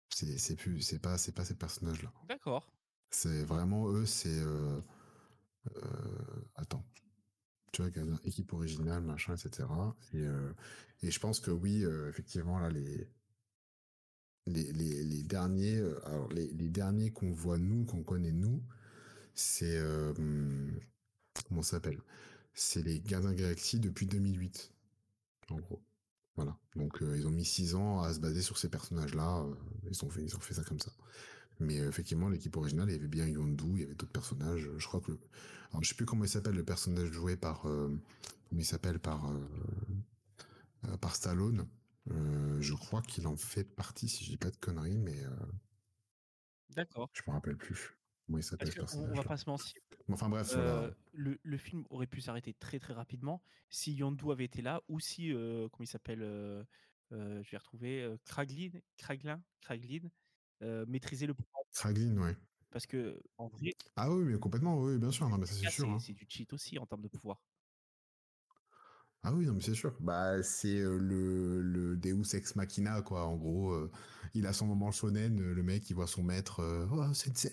c'est plus, c'est pas, c'est pas ces personnages-là. d'accord C'est vraiment eux, c'est. attends. Tu vois, équipe originale, machin, etc. Et, euh, et je pense que oui, euh, effectivement, là, les. Les, derniers, euh, les, derniers qu'on voit nous, qu'on connaît nous, c'est euh, comment s'appelle? C'est les Gardiens de la Galaxie depuis 2008, en gros. Voilà. Donc euh, ils ont mis six ans à se baser sur ces personnages-là. ils ont fait, ils ont fait ça comme ça. Mais effectivement, l'équipe originale, il y avait bien Yondu, il y avait d'autres personnages. Je crois que, le... alors je sais plus comment il s'appelle le personnage joué par, il s'appelle par Stallone. Euh, je crois qu'il en fait partie, si je dis pas de conneries, mais euh, d'accord je me rappelle plus ce qu'on on va pas se mentir Enfin bref, Euh, voilà. le, le film aurait pu s'arrêter très très rapidement si Yondu avait été là ou si, euh, comment il s'appelle, je vais retrouver, Kraglin, Kraglin, Kraglin maîtrisait le pouvoir. Kraglin, ouais. Parce que en vrai, Ah oui, mais complètement, oui, bien sûr, non, mais ça c'est gars, sûr. c'est hein. c'est du cheat aussi en termes de pouvoir. Ah oui, non, mais c'est sûr. Bah, c'est euh, le, le Deus Ex Machina, quoi. En gros, euh, il a son moment shonen, euh, le mec, il voit son maître, oh,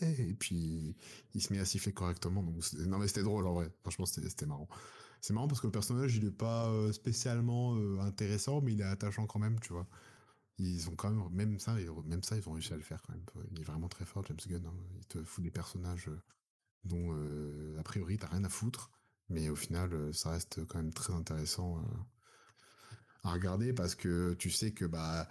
et puis il se met à siffler correctement. Non, mais c'était drôle, en vrai. Franchement, c'était marrant. C'est marrant parce que le personnage, il est pas spécialement intéressant, mais il est attachant quand même, tu vois. Ils ont quand même, même ça, ils- même ça, ils ont réussi à le faire quand même. Il est vraiment très fort, James Gunn. hein. Il te fout des personnages dont, a priori, t'as rien à foutre. Mais au final, euh, ça reste quand même très intéressant euh, à regarder parce que tu sais que bah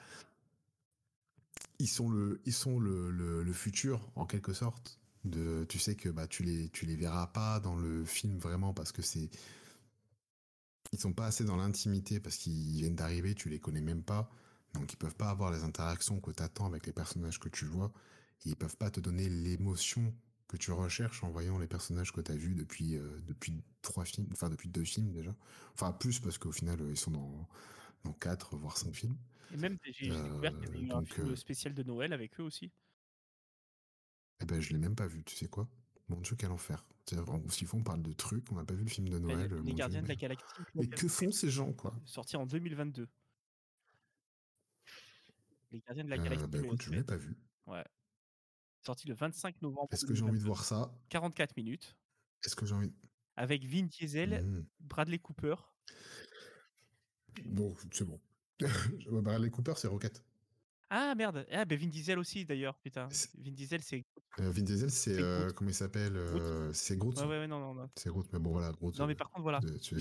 ils sont le futur en quelque sorte. De, tu sais que bah tu les les verras pas dans le film vraiment parce que c'est ils sont pas assez dans l'intimité parce qu'ils viennent d'arriver, tu les connais même pas, donc ils peuvent pas avoir les interactions que t'attends avec les personnages que tu vois. Et ils peuvent pas te donner l'émotion que tu recherches en voyant les personnages que tu as vus depuis, euh, depuis trois films, enfin depuis deux films déjà. Enfin plus parce qu'au final euh, ils sont dans, dans quatre voire cinq films. Et même, j'ai j'ai découvert qu'il y avait eu un donc, film euh, spécial de Noël avec eux aussi. Eh ben je l'ai même pas vu, tu sais quoi? Mon Dieu quel enfer. S'il faut on parle de trucs, on n'a pas vu le film de Noël. euh, les Gardiens Dieu, de la. Galaxie. mais que font ces gens quoi? Sorti en 2022. Les Gardiens de la Euh, Galaxie. bah, écoute, je l'ai pas vu. Ouais. Sorti le 25 novembre. Est-ce que j'ai envie de 2022. voir ça? 44 minutes. Est-ce que j'ai envie Avec Vin Diesel, Mhm. Bradley Cooper. Bon, c'est bon. [laughs] Bradley Cooper, c'est Rocket. Ah merde, ah, ben Vin Diesel aussi d'ailleurs, putain. Vin Diesel c'est. Euh, Vin Diesel, c'est euh, Groot. comment il s'appelle euh, C'est Groot. Ouais, ouais, ouais, non, non, non. C'est Groot, mais bon voilà, Groot. Non, mais euh, par contre, voilà. de- tu Le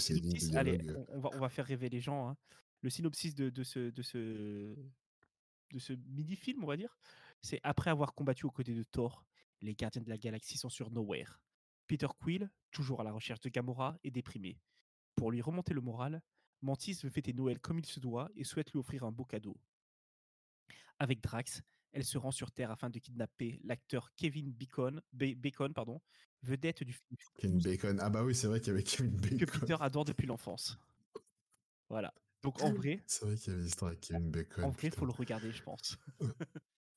de allez, euh, on va, on va faire rêver les gens. hein. le synopsis de, de ce, de ce, de ce mini-film, on va dire, c'est après avoir combattu aux côtés de Thor, les gardiens de la galaxie sont sur Nowhere. Peter Quill, toujours à la recherche de Gamora, est déprimé. Pour lui remonter le moral, Mantis veut fêter Noël comme il se doit et souhaite lui offrir un beau cadeau. Avec Drax, elle se rend sur Terre afin de kidnapper l'acteur Kevin Bacon, Ba- Bacon pardon, vedette du film Kevin Bacon. Ah bah oui, c'est vrai qu'il y avait Kevin [laughs] que Bacon. Peter adore depuis l'enfance. Voilà. Donc en vrai, C'est vrai qu'il y avait l'histoire avec Kevin Bacon. en vrai, putain. faut le regarder, je pense. [laughs]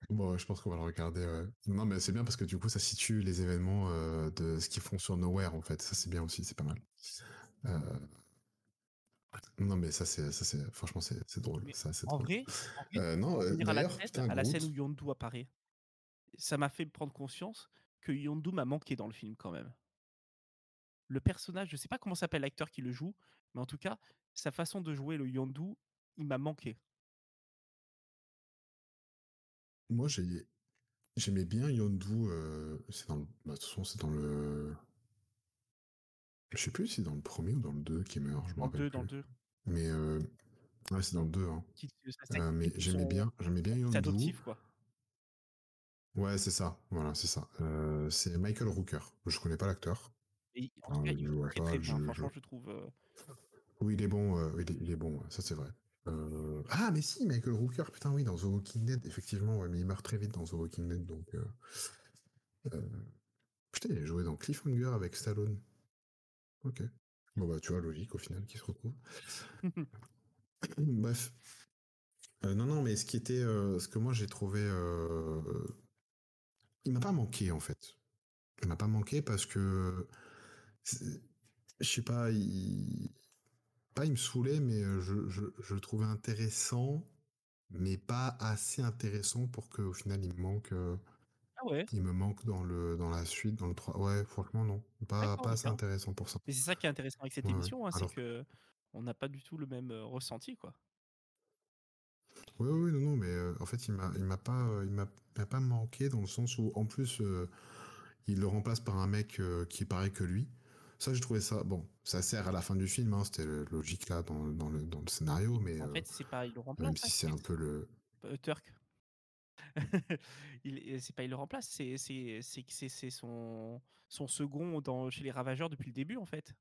Bon, je pense qu'on va le regarder. ouais. Non, mais c'est bien parce que du coup, ça situe les événements euh, de ce qu'ils font sur Nowhere, en fait. Ça, c'est bien aussi, c'est pas mal. Euh, Non, mais ça, c'est, ça, c'est, franchement, c'est, c'est drôle. Mais Ça, c'est En drôle. vrai, en vrai, Euh, non, à la, putain, à la scène où Yondu apparaît, ça m'a fait prendre conscience que Yondu m'a manqué dans le film quand même. Le personnage, je sais pas comment s'appelle l'acteur qui le joue, mais en tout cas, sa façon de jouer le Yondu, il m'a manqué. Moi, j'ai, j'aimais bien Yondu. euh, c'est dans le, bah, de toute façon, c'est dans le. Je sais plus si c'est dans le premier ou dans le 2 qui meurt. Je Dans le rappelle 2, dans le plus. 2. Mais euh, ouais, c'est dans le 2. Hein. Qui, Euh, mais j'aimais bien, j'aimais bien C'est Yondu. adoptif, quoi. Ouais, c'est ça. Voilà, c'est ça. Euh, c'est Michael Rooker. Je connais pas l'acteur. Et en tout cas, je il vois joue très pas, très bien. je- Franchement, je- trouve. Oui, il est bon. il, est, il est bon. Ça, c'est vrai. Euh, Ah, mais si, Michael Rooker. Putain, oui, dans The Walking Dead, effectivement. ouais, mais il meurt très vite dans The Walking Dead, donc. euh, euh, Putain, il a joué dans Cliffhanger avec Stallone. Ok. Bon bah, tu vois, logique au final, qui se retrouve. Bref. Non, non, mais ce qui était, ce que moi j'ai trouvé, il m'a pas manqué en fait. Il m'a pas manqué parce que, je sais pas, il, pas il me saoulait, mais euh, je, je, je le trouvais intéressant, mais pas assez intéressant pour qu'au final il me manque, euh, Ah ouais, il me manque dans le, dans la suite, dans le 3. Ouais, franchement non, pas, pas assez intéressant pour ça. mais c'est ça qui est intéressant avec cette Ouais, émission, hein, c'est que on n'a pas du tout le même euh, ressenti, quoi. Oui, oui, non, non, mais euh, en fait, il m'a, il m'a pas, euh, il m'a, pas manqué dans le sens où, en plus, euh, il le remplace par un mec qui est pareil que lui. Ça, j'ai trouvé ça. Bon, ça sert à la fin du film, hein, c'était logique là dans, dans le, dans le scénario, mais En euh, fait, c'est pas il le remplace. même hein, si c'est un peu le. euh, Turk. [laughs] c'est pas il le remplace, c'est son son second dans chez les Ravageurs depuis le début en fait.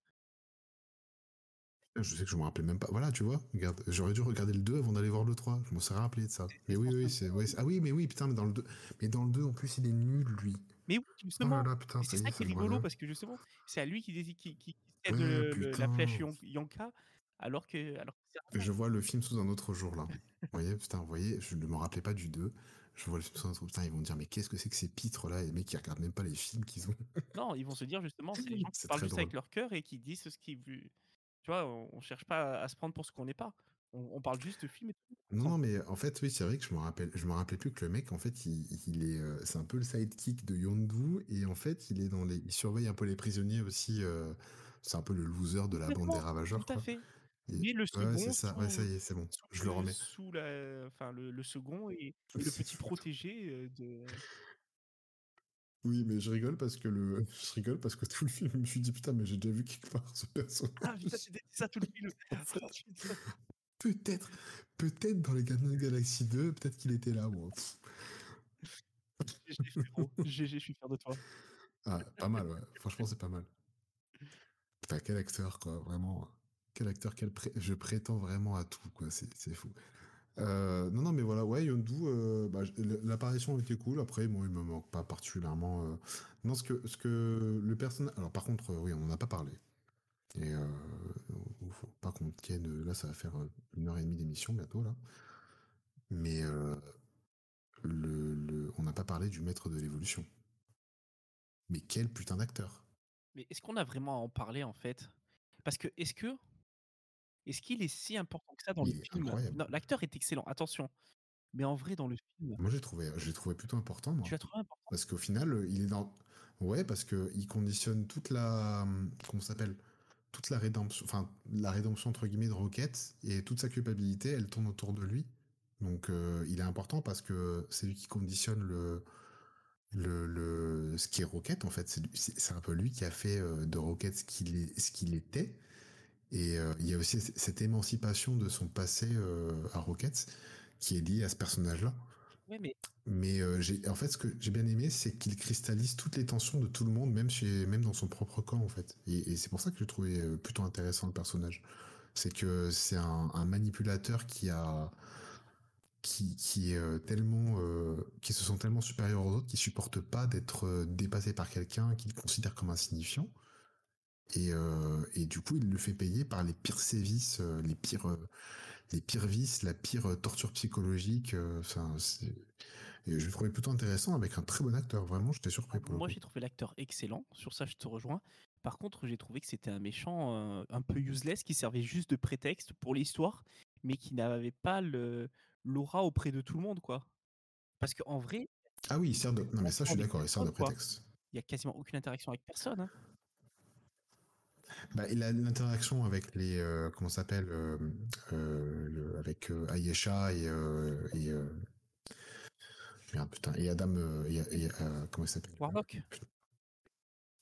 Je sais que je me rappelais même pas. Voilà, tu vois, regarde, j'aurais dû regarder le 2 avant d'aller voir le 3. Je m'en serais rappelé de ça. Mais oui, oui, c'est. ouais, c'est- ah oui, mais oui, putain, mais dans le 2. Mais dans le 2, en plus, il est nul, lui. Mais oui, Oh justement, là là, putain, et ça c'est ça qui est rigolo parce que justement, c'est à lui qui décide qui qui, cède Ouais, le- le- la flèche Yonka alors que alors que Je vois le film sous un autre jour, là. [laughs] Vous voyez, putain, vous voyez, je ne me rappelais pas du 2. Je vois le film sous un autre Putain, ils vont me dire, mais qu'est-ce que c'est que ces pitres-là Et les mecs qui regardent même pas les films qu'ils ont. Non, ils vont se dire justement, c'est les gens [laughs] qui parlent juste avec leur cœur et qui disent ce qu'ils vu. Tu vois, on, on cherche pas à se prendre pour ce qu'on n'est pas. On, on parle juste de films et tout. Non, mais en fait, oui, c'est vrai que je me rappelle, je me rappelais plus que le mec, en fait, il, il est, euh, c'est un peu le sidekick de Yondu, et en fait, il est dans les, il surveille un peu les prisonniers aussi. euh, c'est un peu le loser de la bande des Ravageurs, Tout à quoi. fait. Et- Mais le ouais, second, c'est ça. Ouais, ça y est, c'est bon. Je le remets. Sous la, enfin le, le second et, le petit protégé euh, de. Oui, mais je rigole parce que le, [laughs] je rigole parce que tout le film, je me suis dit putain, mais j'ai déjà vu quelque part ce personnage. Ah putain, c'était ça tout le film. [laughs] Peut-être, peut-être dans les Gardiens de la Galaxie 2, peut-être qu'il était là. Bon. GG je suis fier de toi. Ah, pas mal, ouais. Franchement, c'est pas mal. Putain, quel acteur, quoi. Vraiment. Quel acteur, quel pré- je prétends vraiment à tout, quoi. C'est c'est fou. Euh, non, non, mais voilà, ouais, Yondu, euh, bah, l'apparition était cool. Après, moi, il me manque pas particulièrement. euh. Non, ce que, ce que le personnage. Alors, par contre, euh, oui, on en a pas parlé. Et euh, faut pas qu'on tienne. Là, ça va faire une heure et demie d'émission bientôt, là. Mais euh, le, le- on n'a pas parlé du maître de l'évolution. Mais quel putain d'acteur! Mais est-ce qu'on a vraiment à en parler en fait? Parce que est-ce que est-ce qu'il est si important que ça dans Il le film l'acteur est excellent. Attention. Mais en vrai, dans le film, Moi, j'ai trouvé, je l'ai trouvé plutôt important, moi. tu l'as trouvé important? Parce qu'au final, il est dans. Ouais, parce que il conditionne toute la. hum, Comment ça s'appelle? Toute la rédemption. La rédemption, entre guillemets, de Rocket. Et toute sa culpabilité, elle tourne autour de lui. Donc, euh, il est important parce que c'est lui qui conditionne le. Le, le, ce qui est Rocket, en fait, c'est un peu lui qui a fait euh, de Rocket ce qu'il ce qu'il était. Et euh, il y a aussi cette émancipation de son passé à Rockets qui est liée à ce personnage-là. Mais euh, en fait, ce que j'ai bien aimé, c'est qu'il cristallise toutes les tensions de tout le monde, même chez, même dans son propre camp, en fait. Et, c'est pour ça que j'ai trouvé euh, plutôt intéressant le personnage. C'est que c'est un, manipulateur qui a, qui, qui est euh, tellement, qui se sent tellement supérieur aux autres, qui supporte pas d'être dépassé par quelqu'un qu'il considère comme insignifiant. Et, et du coup, il le fait payer par les pires sévices, les pires, les pires vices, la pire euh, torture psychologique. euh, Enfin, et je le trouvais plutôt intéressant avec un très bon acteur. Vraiment, j'étais surpris pour le moi j'ai trouvé l'acteur excellent, sur ça je te rejoins. Par contre, j'ai trouvé que c'était un méchant euh, un peu useless qui servait juste de prétexte pour l'histoire, mais qui n'avait pas l'aura auprès de tout le monde, quoi. Parce qu'en vrai, Ah oui, il sert de. Non, mais ça, je suis d'accord, il sert de quoi. prétexte. il y a quasiment aucune interaction avec personne. hein. Bah, il a l'interaction avec les. euh, comment s'appelle euh, euh, Avec euh, Ayesha et. et merde, putain, et Adam. et, et, comment s'appelle? Warlock.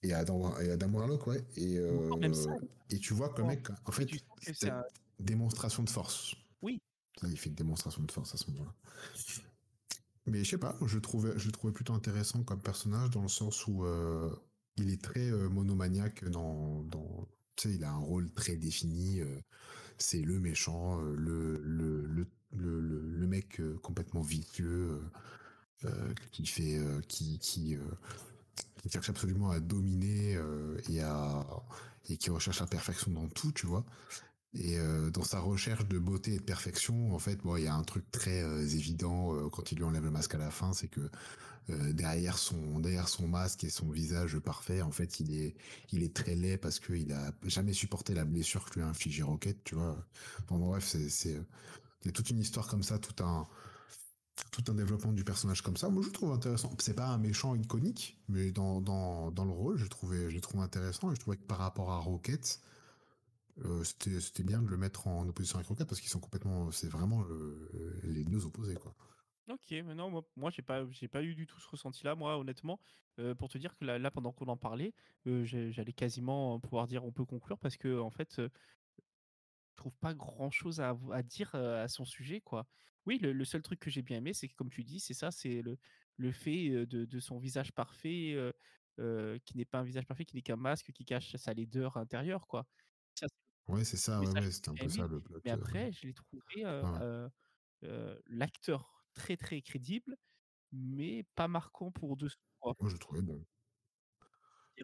et Adam, et Adam Warlock, ouais. Et, même ça. et tu vois que le mec, en fait, c'est un- démonstration de force. Oui. Il fait une démonstration de force à ce moment-là. Mais je sais pas, je trouvais, je trouvais plutôt intéressant comme personnage dans le sens où il est très monomaniaque dans, dans tu il a un rôle très défini. c'est le méchant, le, le, le, mec complètement vicieux, qui fait, qui, qui, cherche absolument à dominer et à et qui recherche la perfection dans tout, tu vois. Et euh, dans sa recherche de beauté et de perfection, en fait, bon, il y a un truc très euh, évident euh, quand il lui enlève le masque à la fin, c'est que derrière son derrière son masque et son visage parfait, en fait, il est il est très laid parce qu'il a jamais supporté la blessure que lui a infligé Rocket, tu vois. Enfin, bref, c'est c'est il y a toute une histoire comme ça, tout un tout un développement du personnage comme ça. Moi, je trouve intéressant. C'est pas un méchant iconique, mais dans, dans, dans le rôle, je trouvais, je le trouve intéressant et je trouvais que par rapport à Rocket, euh, c'était, bien de le mettre en opposition avec Rocket parce qu'ils sont complètement, c'est vraiment euh, les deux opposés, quoi. Ok, mais non, moi, moi j'ai pas, pas eu du tout ce ressenti-là, moi, honnêtement. Euh, pour te dire que là, là, pendant qu'on en parlait, euh, j'allais quasiment pouvoir dire on peut conclure parce que, en fait, euh, je trouve pas grand-chose à, dire euh, à son sujet, quoi. Oui, le, seul truc que j'ai bien aimé, c'est que, comme tu dis, c'est ça, c'est le, le fait euh, de, de son visage parfait, euh, euh, qui n'est pas un visage parfait, qui n'est qu'un masque qui cache sa laideur intérieure, quoi. Ouais, c'est ça, ouais, c'était un peu ça le plot. Mais euh, après, je l'ai trouvé euh, euh, l'acteur très très crédible, mais pas marquant pour deux. Moi, je le trouvais bon.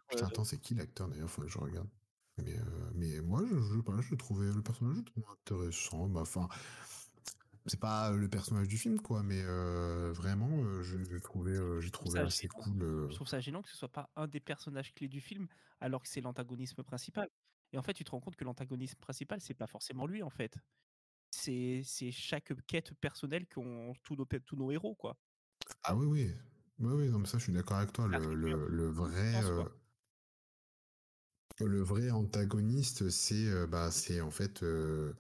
Putain, attends, c'est qui l'acteur d'ailleurs? Faut que je regarde. Mais, euh, mais moi, je, trouvais, le personnage, je intéressant. Enfin, c'est pas le personnage du film, quoi, mais euh, vraiment, euh, j'ai trouvé assez gênant. cool. Je trouve ça gênant que ce soit pas un des personnages clés du film, alors que c'est l'antagonisme principal. Et en fait, tu te rends compte que l'antagonisme principal, c'est pas forcément lui, en fait. C'est chaque quête personnelle qu'ont tous nos, tous nos héros, quoi. Ah oui, oui. Oui, oui, non, mais ça, je suis d'accord avec toi. Ça Le, le, le vrai, euh, le vrai antagoniste, c'est euh, bah, c'est en fait euh,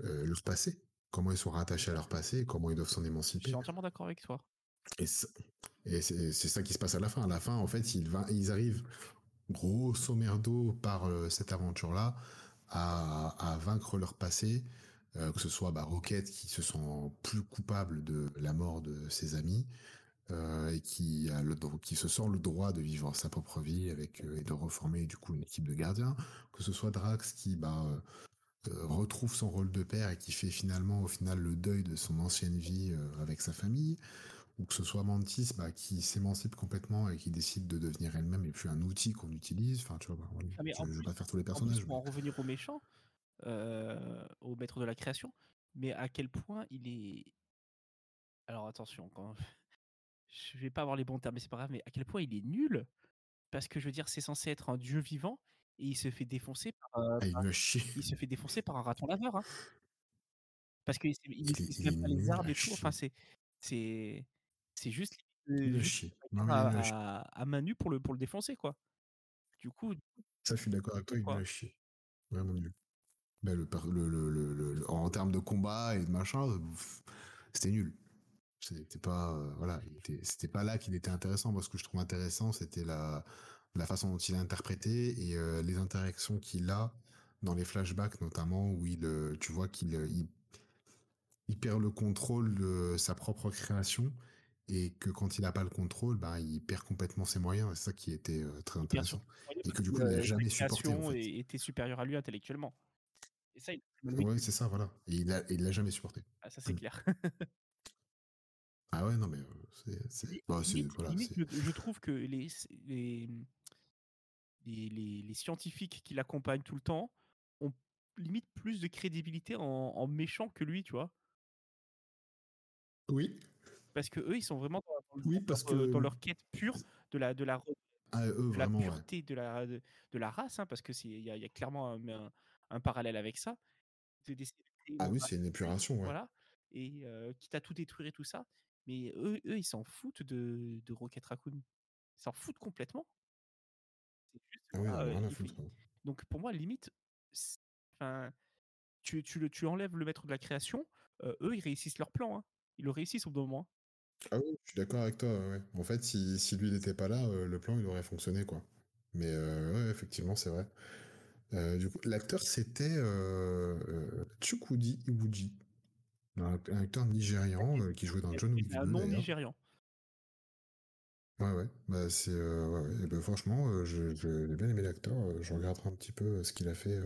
euh, leur passé. Comment ils sont rattachés à leur passé comment ils doivent s'en Je suis émanciper. entièrement d'accord avec toi. Et, c'est c'est ça qui se passe à la fin. À la fin, en fait, ils, va- ils arrivent grosso merdo par euh, cette aventure-là à, vaincre leur passé, euh, que ce soit bah, Rocket qui se sent plus coupable de la mort de ses amis euh, et qui se sent le droit de vivre sa propre vie avec et de reformer du coup une équipe de gardiens, que ce soit Drax qui bah retrouve son rôle de père et qui fait finalement au final le deuil de son ancienne vie avec sa famille, ou que ce soit Mantis bah, qui s'émancipe complètement et qui décide de devenir elle-même et plus un outil qu'on utilise. Enfin, tu vois, bah. Ah, mais je, en je vais pas faire tous les en plus, personnages. pour en mais- revenir au méchant, euh, au maître de la création, mais à quel point il est. Alors attention, quand... [laughs] je vais pas avoir les bons termes, mais c'est pas grave, mais à quel point il est nul Parce que je veux dire, c'est censé être un dieu vivant et il se fait défoncer par, euh, Ah, il par- il se fait défoncer par un raton laveur. hein. Parce qu'il il même pas les à et tout. Enfin, c'est c'est juste, à juste Non, il est à main nue pour le pour le défoncer quoi. Du coup, Ça, je suis d'accord avec toi, il est à chier. Vraiment nul. Ben, le, le, le, le, le- le- en termes de combat et de machin, euh, c'était nul. C'était pas, euh, voilà, il était- c'était pas là qu'il était intéressant. Moi, ce que je trouve intéressant, c'était la, la façon dont il a interprété et euh, les interactions qu'il a dans les flashbacks notamment, où il, tu vois qu'il il, il perd le contrôle de sa propre création et que quand il n'a pas le contrôle, bah, il perd complètement ses moyens. C'est ça qui était euh, très intéressant. Et que du coup, il n'a jamais supporté en fait. était supérieure à lui intellectuellement. Et ça, il Ouais, c'est ça, voilà. Et il il l'a jamais supporté. Ah, ça c'est Mm. clair. Ah ouais, non mais c'est, bah, voilà, je, je trouve que les, les, les, les- les scientifiques qui l'accompagnent tout le temps ont limite plus de crédibilité en, en méchant que lui, tu vois? Oui, Parce que eux, ils sont vraiment dans, oui, parce euh, dans que leur quête pure de la, de la, ah, eux de la vraiment, ouais. pureté de la, de, de la race, hein, parce que c'est il y a, y a clairement un, un- un parallèle avec ça. de- de Ah oui, c'est une épuration, ouais. voilà, et euh, quitte à tout détruire et tout ça. Mais eux, eux ils s'en foutent de, de Rocket Raccoon. Ils s'en foutent complètement. Juste, Ah oui, euh, foutre. fait- ouais. Donc pour moi, limite, enfin, tu, tu, le- tu enlèves le maître de la création, euh, eux, ils réussissent leur plan. hein. Ils le réussissent au bout d'un moment. Ah oui, je suis d'accord avec toi, ouais. En fait, si, si lui n'était pas là, euh, le plan il aurait fonctionné, quoi. Mais euh, ouais, effectivement, c'est vrai. Euh, du coup, l'acteur c'était Chukwudi Iwuji, un, un acteur nigérian qui jouait dans John Wick un 2 non d'ailleurs. nigérian. Ouais, ouais. Bah, c'est, ouais, ouais. Et ben, franchement, je, j'ai bien aimé l'acteur. Je regarderai un petit peu ce qu'il a fait,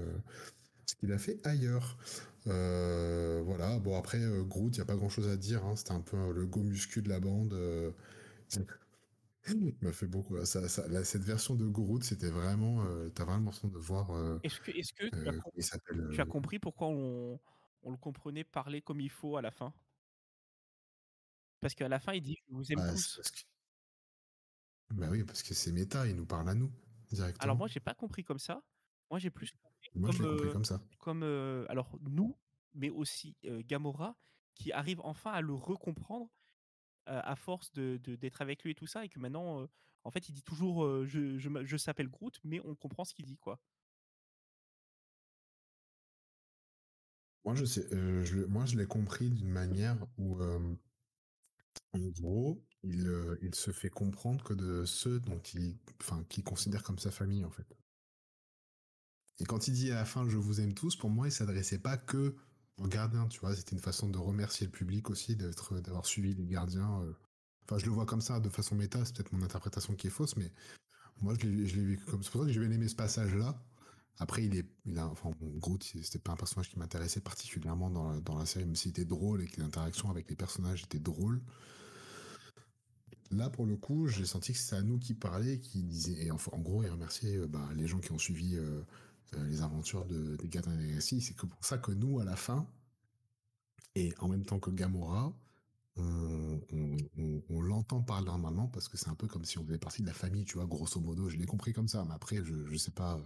ce qu'il a fait ailleurs. Euh, voilà. Bon, après, euh, Groot, il n'y a pas grand chose à dire. hein. C'était un peu euh, le go muscu de la bande. [laughs] Il m'a fait beaucoup. Ça, ça- là, cette version de Groot, c'était vraiment. euh, T'as vraiment l'impression de voir. euh, Est-ce que, est-ce que tu, as, euh, tu compris pourquoi on, on le comprenait parler comme il faut à la fin? Parce qu'à la fin, il dit Je vous aime bah, tous. que- Bah oui, parce que c'est méta, il nous parle à nous directement. Alors moi, j'ai pas compris comme ça. Moi, j'ai plus Moi, je comme, l'ai compris euh, comme ça. comme euh, alors nous, mais aussi euh, Gamora, qui arrive enfin à le recomprendre à force de de- d'être avec lui et tout ça, et que maintenant, en fait, il dit toujours je, je, je s'appelle Groot, mais on comprend ce qu'il dit, quoi. Moi, je sais, euh, je, moi, je l'ai compris d'une manière où, euh, en gros, il, euh, il se fait comprendre que de ceux dont il, enfin, qu'il considère comme sa famille, en fait. Et quand il dit à la fin je vous aime tous, pour moi, il s'adressait pas que aux gardiens, tu vois. C'était une façon de remercier le public aussi, d'être, d'avoir suivi les gardiens. euh. Enfin, je le vois comme ça, de façon méta. C'est peut-être mon interprétation qui est fausse, mais moi, je l'ai, vécu comme. C'est pour ça que j'ai bien aimé ce passage-là. Après, il est, il a, enfin, Groot, c'était pas un personnage qui m'intéressait particulièrement dans la, dans la série, même s'il était drôle et que les interactions avec les personnages étaient drôles. Là, pour le coup, j'ai senti que c'était à nous qui parlait, qui disait, et en, gros, il remerciait euh, bah, les gens qui ont suivi euh, les aventures de, des Gardiens de la Galaxie. C'est que pour ça que nous, à la fin, et en même temps que Gamora, on, on, on- on l'entend parler normalement parce que c'est un peu comme si on faisait partie de la famille, tu vois, grosso modo. Je l'ai compris comme ça, mais après, je, je sais pas, euh,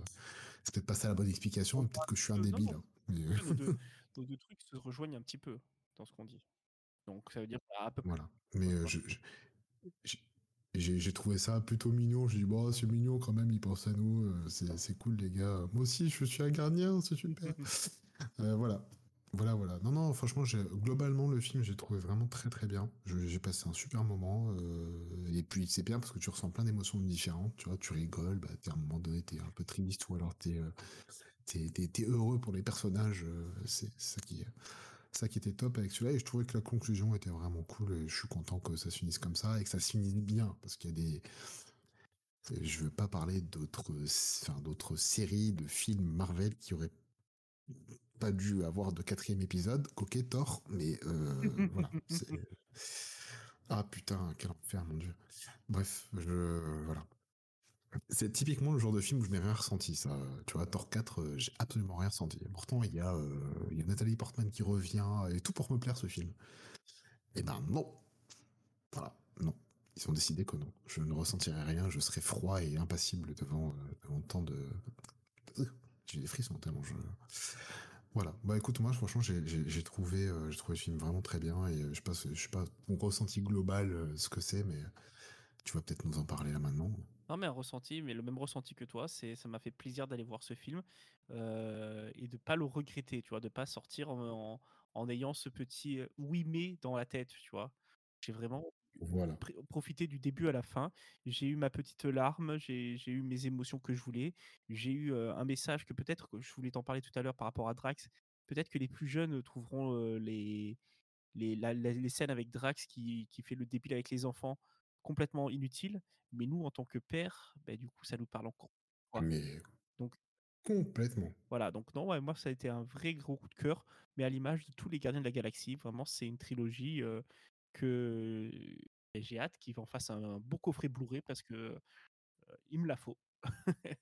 c'est peut-être pas ça la bonne explication, peut-être que je suis un Euh, débile. hein. Après, nos deux, [laughs] nos deux trucs se rejoignent un petit peu dans ce qu'on dit. Donc ça veut dire à peu près. voilà. Mais euh, je- j'ai- j'ai j'ai trouvé ça plutôt mignon. Je dis, bon, c'est mignon quand même, il pense à nous, euh, c'est cool, les gars. Moi aussi, je suis un gardien, c'est super. [laughs] Euh, voilà. Voilà, voilà. Non, non, franchement, j'ai- globalement, le film, j'ai trouvé vraiment très, très bien. J'ai passé un super moment. euh, et puis, c'est bien parce que tu ressens plein d'émotions différentes. Tu vois, tu rigoles, bah, à un moment donné, t'es un peu triste ou alors t'es euh, t'es- t'es heureux pour les personnages. c'est c'est ça qui est. Ça qui était top avec celui-là, et je trouvais que la conclusion était vraiment cool, et je suis content que ça se finisse comme ça, et que ça se finisse bien, parce qu'il y a des... Je veux pas parler d'autres enfin, d'autres séries, de films Marvel qui auraient pas dû avoir de quatrième épisode, coquet, Thor, mais euh, [laughs] voilà. Ah putain, quel enfer, mon dieu. Bref, je... Voilà. C'est typiquement le genre de film où je n'ai rien ressenti, ça. Tu vois, Thor 4, euh, j'ai absolument rien ressenti. Pourtant, il y, a, euh, y a Nathalie Portman qui revient, et tout pour me plaire, ce film. Eh ben non. Voilà, non. Ils ont décidé que non. Je ne ressentirai rien, je serai froid et impassible devant, euh, devant tant de... J'ai des frissons tellement je... Voilà. Bah écoute, moi franchement, j'ai- trouvé, euh, j'ai trouvé le film vraiment très bien et euh, je sais pas, je sais pas mon ressenti global, euh, ce que c'est, mais tu vas peut-être nous en parler là maintenant. Non, mais un ressenti, mais le même ressenti que toi, c'est ça m'a fait plaisir d'aller voir ce film euh, et de pas le regretter, tu vois, de pas sortir en, en, en ayant ce petit euh, oui mais dans la tête, tu vois. J'ai vraiment Voilà. profité du début à la fin. J'ai eu ma petite larme, j'ai j'ai eu mes émotions que je voulais. J'ai eu euh, un message que peut-être que je voulais t'en parler tout à l'heure par rapport à Drax. Peut-être que les plus jeunes trouveront les, les, la- la- les scènes avec Drax qui, qui fait le débile avec les enfants complètement inutiles. Mais nous, en tant que père, bah, du coup, ça nous parle encore. Mais Donc complètement. voilà, donc non, ouais, moi ça a été un vrai gros coup de cœur, mais à l'image de tous les Gardiens de la Galaxie, vraiment c'est une trilogie euh, que j'ai hâte qu'ils en fassent un, beau coffret Blu-ray parce que euh, il me la faut. [laughs]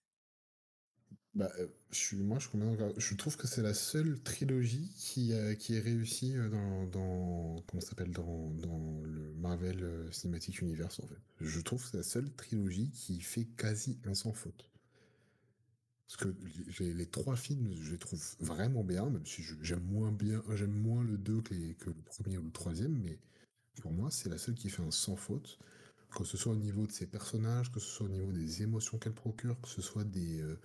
Bah, euh, je moi, je, trouve que c'est la seule trilogie qui, a- qui est réussie euh, dans, dans comment s'appelle dans, dans le Marvel euh, Cinematic Universe en fait. Je trouve que c'est la seule trilogie qui fait quasi un sans faute. Parce que les, trois films, je les trouve vraiment bien, même si j'aime moins bien, j'aime moins le 2 que, le premier ou le troisième, mais pour moi, c'est la seule qui fait un sans faute. Que ce soit au niveau de ses personnages, que ce soit au niveau des émotions qu'elle procure, que ce soit des, euh,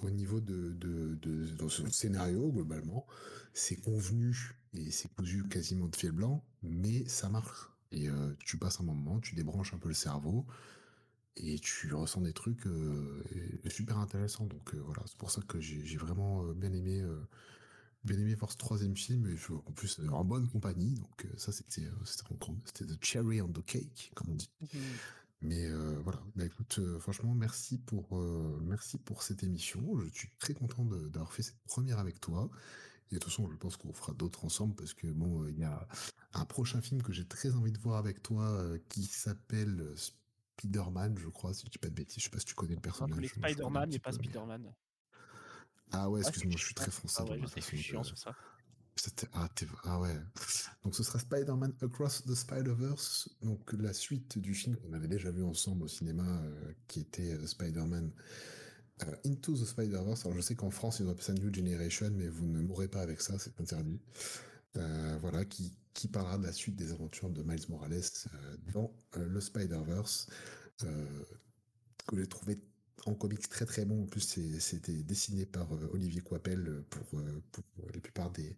au niveau de, de, son scénario, globalement, c'est convenu et c'est cousu quasiment de fil blanc, mais ça marche. Et euh, tu passes un moment, tu débranches un peu le cerveau, et tu ressens des trucs euh, super intéressants. Donc euh, voilà, c'est pour ça que j'ai vraiment bien aimé, bien aimé voir ce troisième film, et en plus en bonne compagnie. Donc ça, c'était c'était the cherry on the cake, comme on dit. Mais euh, voilà, bah, écoute, euh, franchement, merci pour, euh, merci pour cette émission. Je suis très content d'avoir fait cette première avec toi. Et de toute façon, je pense qu'on fera d'autres ensemble parce que bon, il y a un prochain film que j'ai très envie de voir avec toi qui s'appelle Spider-Man, je crois, si je dis pas de bêtises. Je sais pas si tu connais le personnage. je- Spider-Man, mais petit pas Spider-Man. Ah ouais, Ah, excuse-moi, je suis très français Ah ouais, je suis chiant sur ça. Ah, ouais. Donc ce sera Spider-Man Across the Spider-Verse, donc la suite du film qu'on avait déjà vu ensemble au cinéma, euh, qui était euh, Spider-Man euh, Into the Spider-Verse. Alors je sais qu'en France ils ont appelé ça New Generation, mais vous ne mourrez pas avec ça, c'est interdit. Euh, voilà, qui, qui parlera de la suite des aventures de Miles Morales dans le Spider-Verse, que j'ai trouvé en comics très très bon. En plus, c'était dessiné par euh, Olivier Coipel euh, pour, euh, pour la plupart des,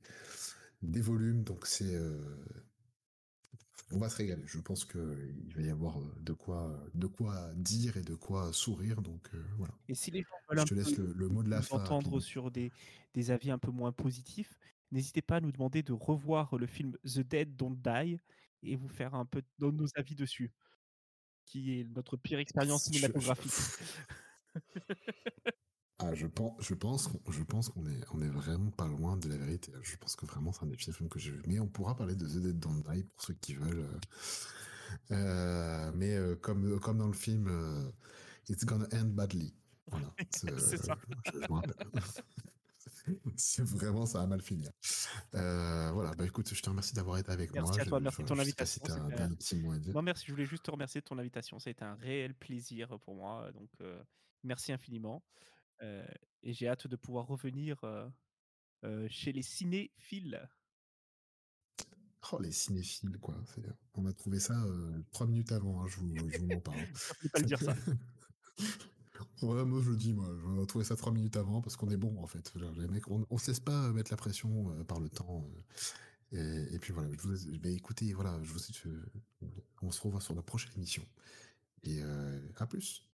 des volumes. Donc c'est, euh, on va se régaler. Je pense que il va y avoir de quoi, de quoi dire et de quoi sourire. Donc voilà. Et si les gens veulent Je te laisse le, le mot de la fin. entendre sur des, des avis un peu moins positifs, n'hésitez pas à nous demander de revoir le film The Dead Don't Die et vous faire un peu nos avis dessus, qui est notre pire expérience je- cinématographique. [laughs] Ah, je pense, je pense, qu'on- je pense qu'on est, on est vraiment pas loin de la vérité. Je pense que vraiment c'est un des pires films que j'ai vu. Mais on pourra parler de The Dead Don't Die pour ceux qui veulent. euh. Euh, mais euh, comme, comme dans le film, euh, It's gonna end badly. Voilà. [laughs] C'est ça. je- je me rappelle. [laughs] C'est vraiment, ça a mal finir. Euh, voilà, bah écoute, je te remercie d'avoir été avec Merci moi. à toi, merci de ton si invitation, t'as un petit mot à dire. Non, merci, je voulais juste te remercier de ton invitation. Ça a été un réel plaisir pour moi. Donc, euh, merci infiniment. Euh, et j'ai hâte de pouvoir revenir euh, chez les cinéphiles. Oh, les cinéphiles, quoi. On a trouvé ça trois minutes avant, hein, je vous, je vous en parle. [laughs] Ça ne pas le dire ça. [laughs] Ouais, moi je le dis, moi, on a trouvé ça trois minutes avant parce qu'on est bon en fait. Les mecs, on, on se laisse pas mettre la pression euh, par le temps. euh, et, et puis voilà, je vous, mais écoutez, voilà, je vous, je- on se revoit sur la prochaine émission. Et euh, à plus.